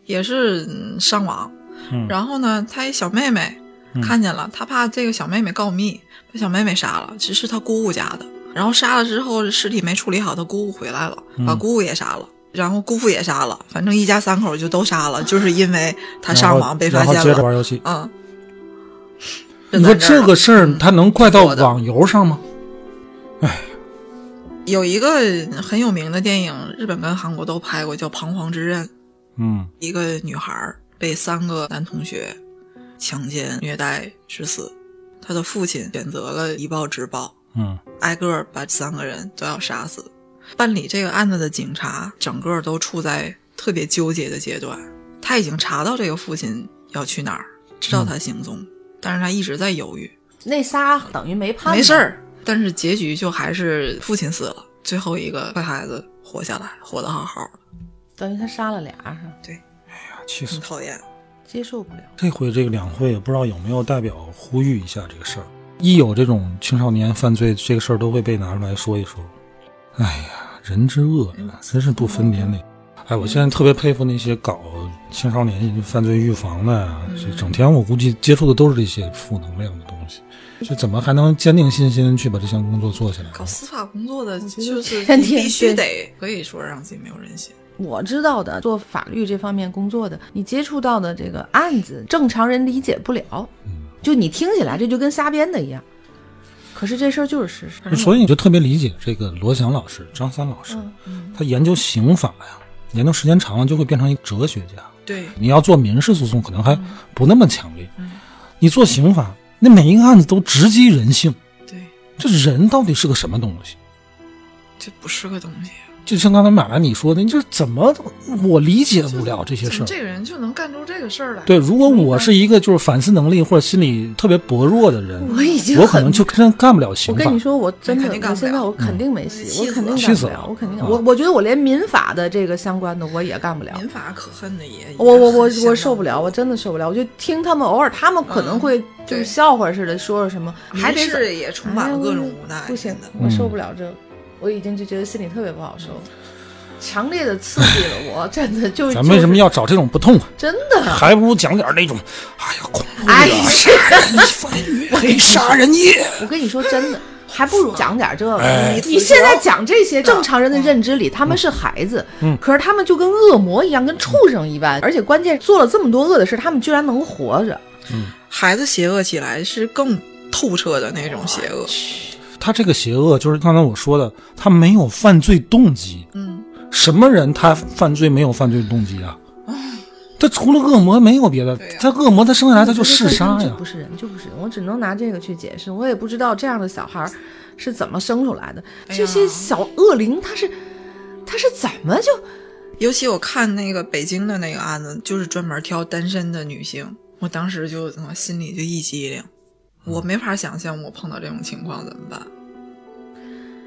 Speaker 2: 也是嗯上网，
Speaker 1: 嗯
Speaker 2: 然后呢，他一小妹妹看见了，他怕这个小妹妹告密，把小妹妹杀了，只是他姑姑家的。然后杀了之后，尸体没处理好，他姑姑回来了，把姑姑也杀了。然后姑父也杀了，反正一家三口就都杀了，[LAUGHS] 就是因为他上网被发现了。
Speaker 1: 接着玩游戏。
Speaker 2: 嗯，
Speaker 1: 你说这个事儿，
Speaker 2: 嗯
Speaker 1: 他能怪到网游上吗？
Speaker 2: 哎有一个很有名的电影，日本跟韩国都拍过，叫《彷徨之刃》。
Speaker 1: 嗯
Speaker 2: 一个女孩儿被三个男同学强奸、虐待致死。她的父亲选择了以暴制暴，
Speaker 1: 嗯
Speaker 2: 挨个儿把三个人都要杀死。办理这个案子的警察整个都处在特别纠结的阶段。他已经查到这个父亲要去哪儿，知道他行踪，但是他一直在犹豫。
Speaker 3: 那仨等于没判，
Speaker 2: 没事。儿，但是结局就还是父亲死了，最后一个坏孩子活下来，活得好好的。
Speaker 3: 等于他杀了俩，是吧
Speaker 2: 对，
Speaker 1: 气死
Speaker 2: 很！讨厌。
Speaker 3: 接受不了。
Speaker 1: 这回这个两会也不知道有没有代表呼吁一下这个事儿。一有这种青少年犯罪这个事儿，都会被拿出来说一说。哎呀，人之恶呀，真是不分年龄。哎，我现在特别佩服那些搞青少年犯罪预防的呀，这整天我估计接触的都是这些负能量的东西。这怎么还能坚定信心去把这项工作做起来？
Speaker 2: 搞司法工作的就是
Speaker 3: 天天
Speaker 2: 你必须得可以说让自己没有人性。
Speaker 3: 我知道的，做法律这方面工作的，你接触到的这个案子，正常人理解不了。就你听起来这就跟瞎编的一样，可是这事儿就是事实。
Speaker 1: 所以你就特别理解这个罗翔老师、张三老师，他研究刑法呀，研究时间长了就会变成一个哲学家。
Speaker 2: 对，
Speaker 1: 你要做民事诉讼，可能还不那么强烈。你做刑法，那每一个案子都直击人性，
Speaker 2: 对，
Speaker 1: 这人到底是个什么东西？
Speaker 2: 这不是个东西。
Speaker 1: 就像刚才马兰你说的，你这怎么我理解不了这些事儿？
Speaker 2: 这个人就能干出这个事儿来？
Speaker 1: 对，如果我是一个就是反思能力或者心理特别薄弱的人，
Speaker 3: 我已经
Speaker 1: 我可能就真干不了刑法
Speaker 3: 我跟你。说，我真的现在我肯定没戏，我肯定
Speaker 2: 了
Speaker 3: 干不了
Speaker 1: 气死了，
Speaker 3: 我肯定我我觉得我连民法的这个相关的我也干不了。
Speaker 2: 民法可恨的也，
Speaker 3: 我我我我受不了，我真的受不了。我就听他们偶尔，他们可能
Speaker 2: 嗯
Speaker 3: 会就是笑话似的说说什么，还得
Speaker 2: 民事也充满了各种无奈。
Speaker 3: 不行
Speaker 2: 的，
Speaker 3: 我受不了这个，我已经就觉得心里特别不好受，强烈的刺激了我，真的就
Speaker 1: 咱为什么
Speaker 3: 要
Speaker 1: 要找这种不痛快？
Speaker 3: 真的？
Speaker 1: 还不如讲点那种，哎呀，恐怖
Speaker 3: 哎
Speaker 1: 的杀人犯杀人夜。
Speaker 3: 我跟你说真的。还不如讲点这个。
Speaker 1: 哎
Speaker 3: 你现在讲这些，正常人的认知里，他们是孩子，
Speaker 1: 嗯
Speaker 3: 可是他们就跟恶魔一样，跟畜生一般，而且关键做了这么多恶的事，他们居然能活着。
Speaker 2: 孩子邪恶起来是更透彻的那种邪恶。
Speaker 1: 他这个邪恶就是刚才我说的，他没有犯罪动机。
Speaker 2: 嗯，
Speaker 1: 什么人他犯罪没有犯罪动机啊？他除了恶魔没有别的他恶魔他生下来他就嗜杀呀
Speaker 3: 不。是人，就不是人。我只能拿这个去解释，我也不知道这样的小孩儿是怎么生出来的。
Speaker 2: 哎
Speaker 3: 这些小恶灵，他是他是怎么就
Speaker 2: 尤其我看那个北京的那个案子，就是专门挑单身的女性，我当时就我心里就一激灵，我没法想象我碰到这种情况怎么办。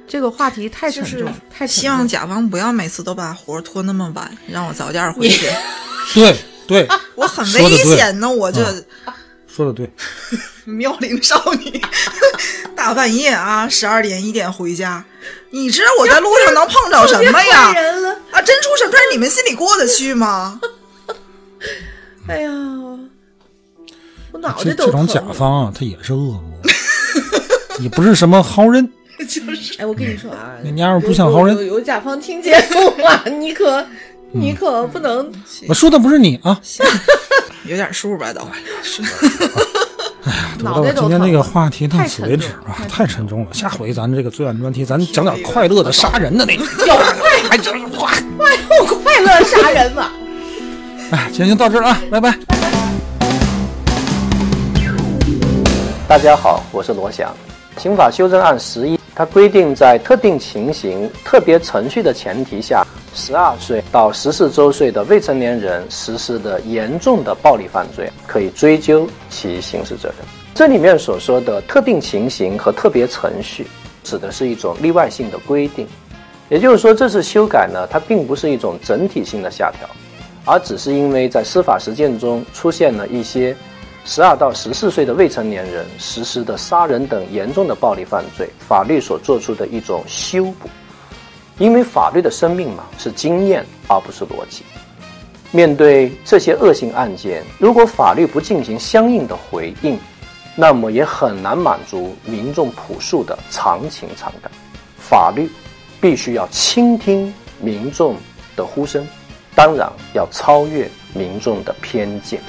Speaker 3: 这个话题太沉
Speaker 2: 就是
Speaker 3: 重，太沉
Speaker 2: 希望。甲方不要每次都把活儿拖那么晚，让我早点回去。[LAUGHS]
Speaker 1: 对对，
Speaker 2: 我很危险呢，我这
Speaker 1: 说的对。[LAUGHS]
Speaker 2: 妙龄少女，[LAUGHS] 大半夜啊，十二点一点回家，你知道我在路上能碰着什么呀？啊，真出什么事儿你们心里过得去吗？
Speaker 3: 哎呀，我脑
Speaker 1: 这
Speaker 3: 袋都
Speaker 1: 这种甲。方啊，他也是恶魔，也不是什么好人。[LAUGHS]
Speaker 2: 就是
Speaker 3: 哎，我跟你说啊，
Speaker 1: 那娘们儿不像好人
Speaker 3: 有甲方听节目啊，你可你可不能
Speaker 1: 我说的不是你啊。
Speaker 2: 有点数吧，都 [LAUGHS] 是。[LAUGHS]
Speaker 1: 得了，
Speaker 3: 脑袋都
Speaker 1: 今天这个话题到此为止吧，太沉重了。下回咱这个罪案专题，咱讲点快乐的杀人的那种。
Speaker 3: 有快
Speaker 1: 哎，这哇，
Speaker 3: 有快乐杀人嘛？
Speaker 1: 哎，今天就到这儿了啊，拜拜。
Speaker 4: 大家好，我是罗翔。刑法修正案十一，它规定在特定情形、特别程序的前提下，十二岁到十四周岁的未成年人实施的严重的暴力犯罪，可以追究其刑事责任。这里面所说的特定情形和特别程序，指的是一种例外性的规定。也就是说，这次修改呢，它并不是一种整体性的下调，而只是因为在司法实践中出现了一些十二到十四岁的未成年人实施的杀人等严重的暴力犯罪，法律所做出的一种修补。因为法律的生命嘛是经验而不是逻辑。面对这些恶性案件，如果法律不进行相应的回应，那么也很难满足民众朴素的常情常感。法律必须要倾听民众的呼声，当然要超越民众的偏见。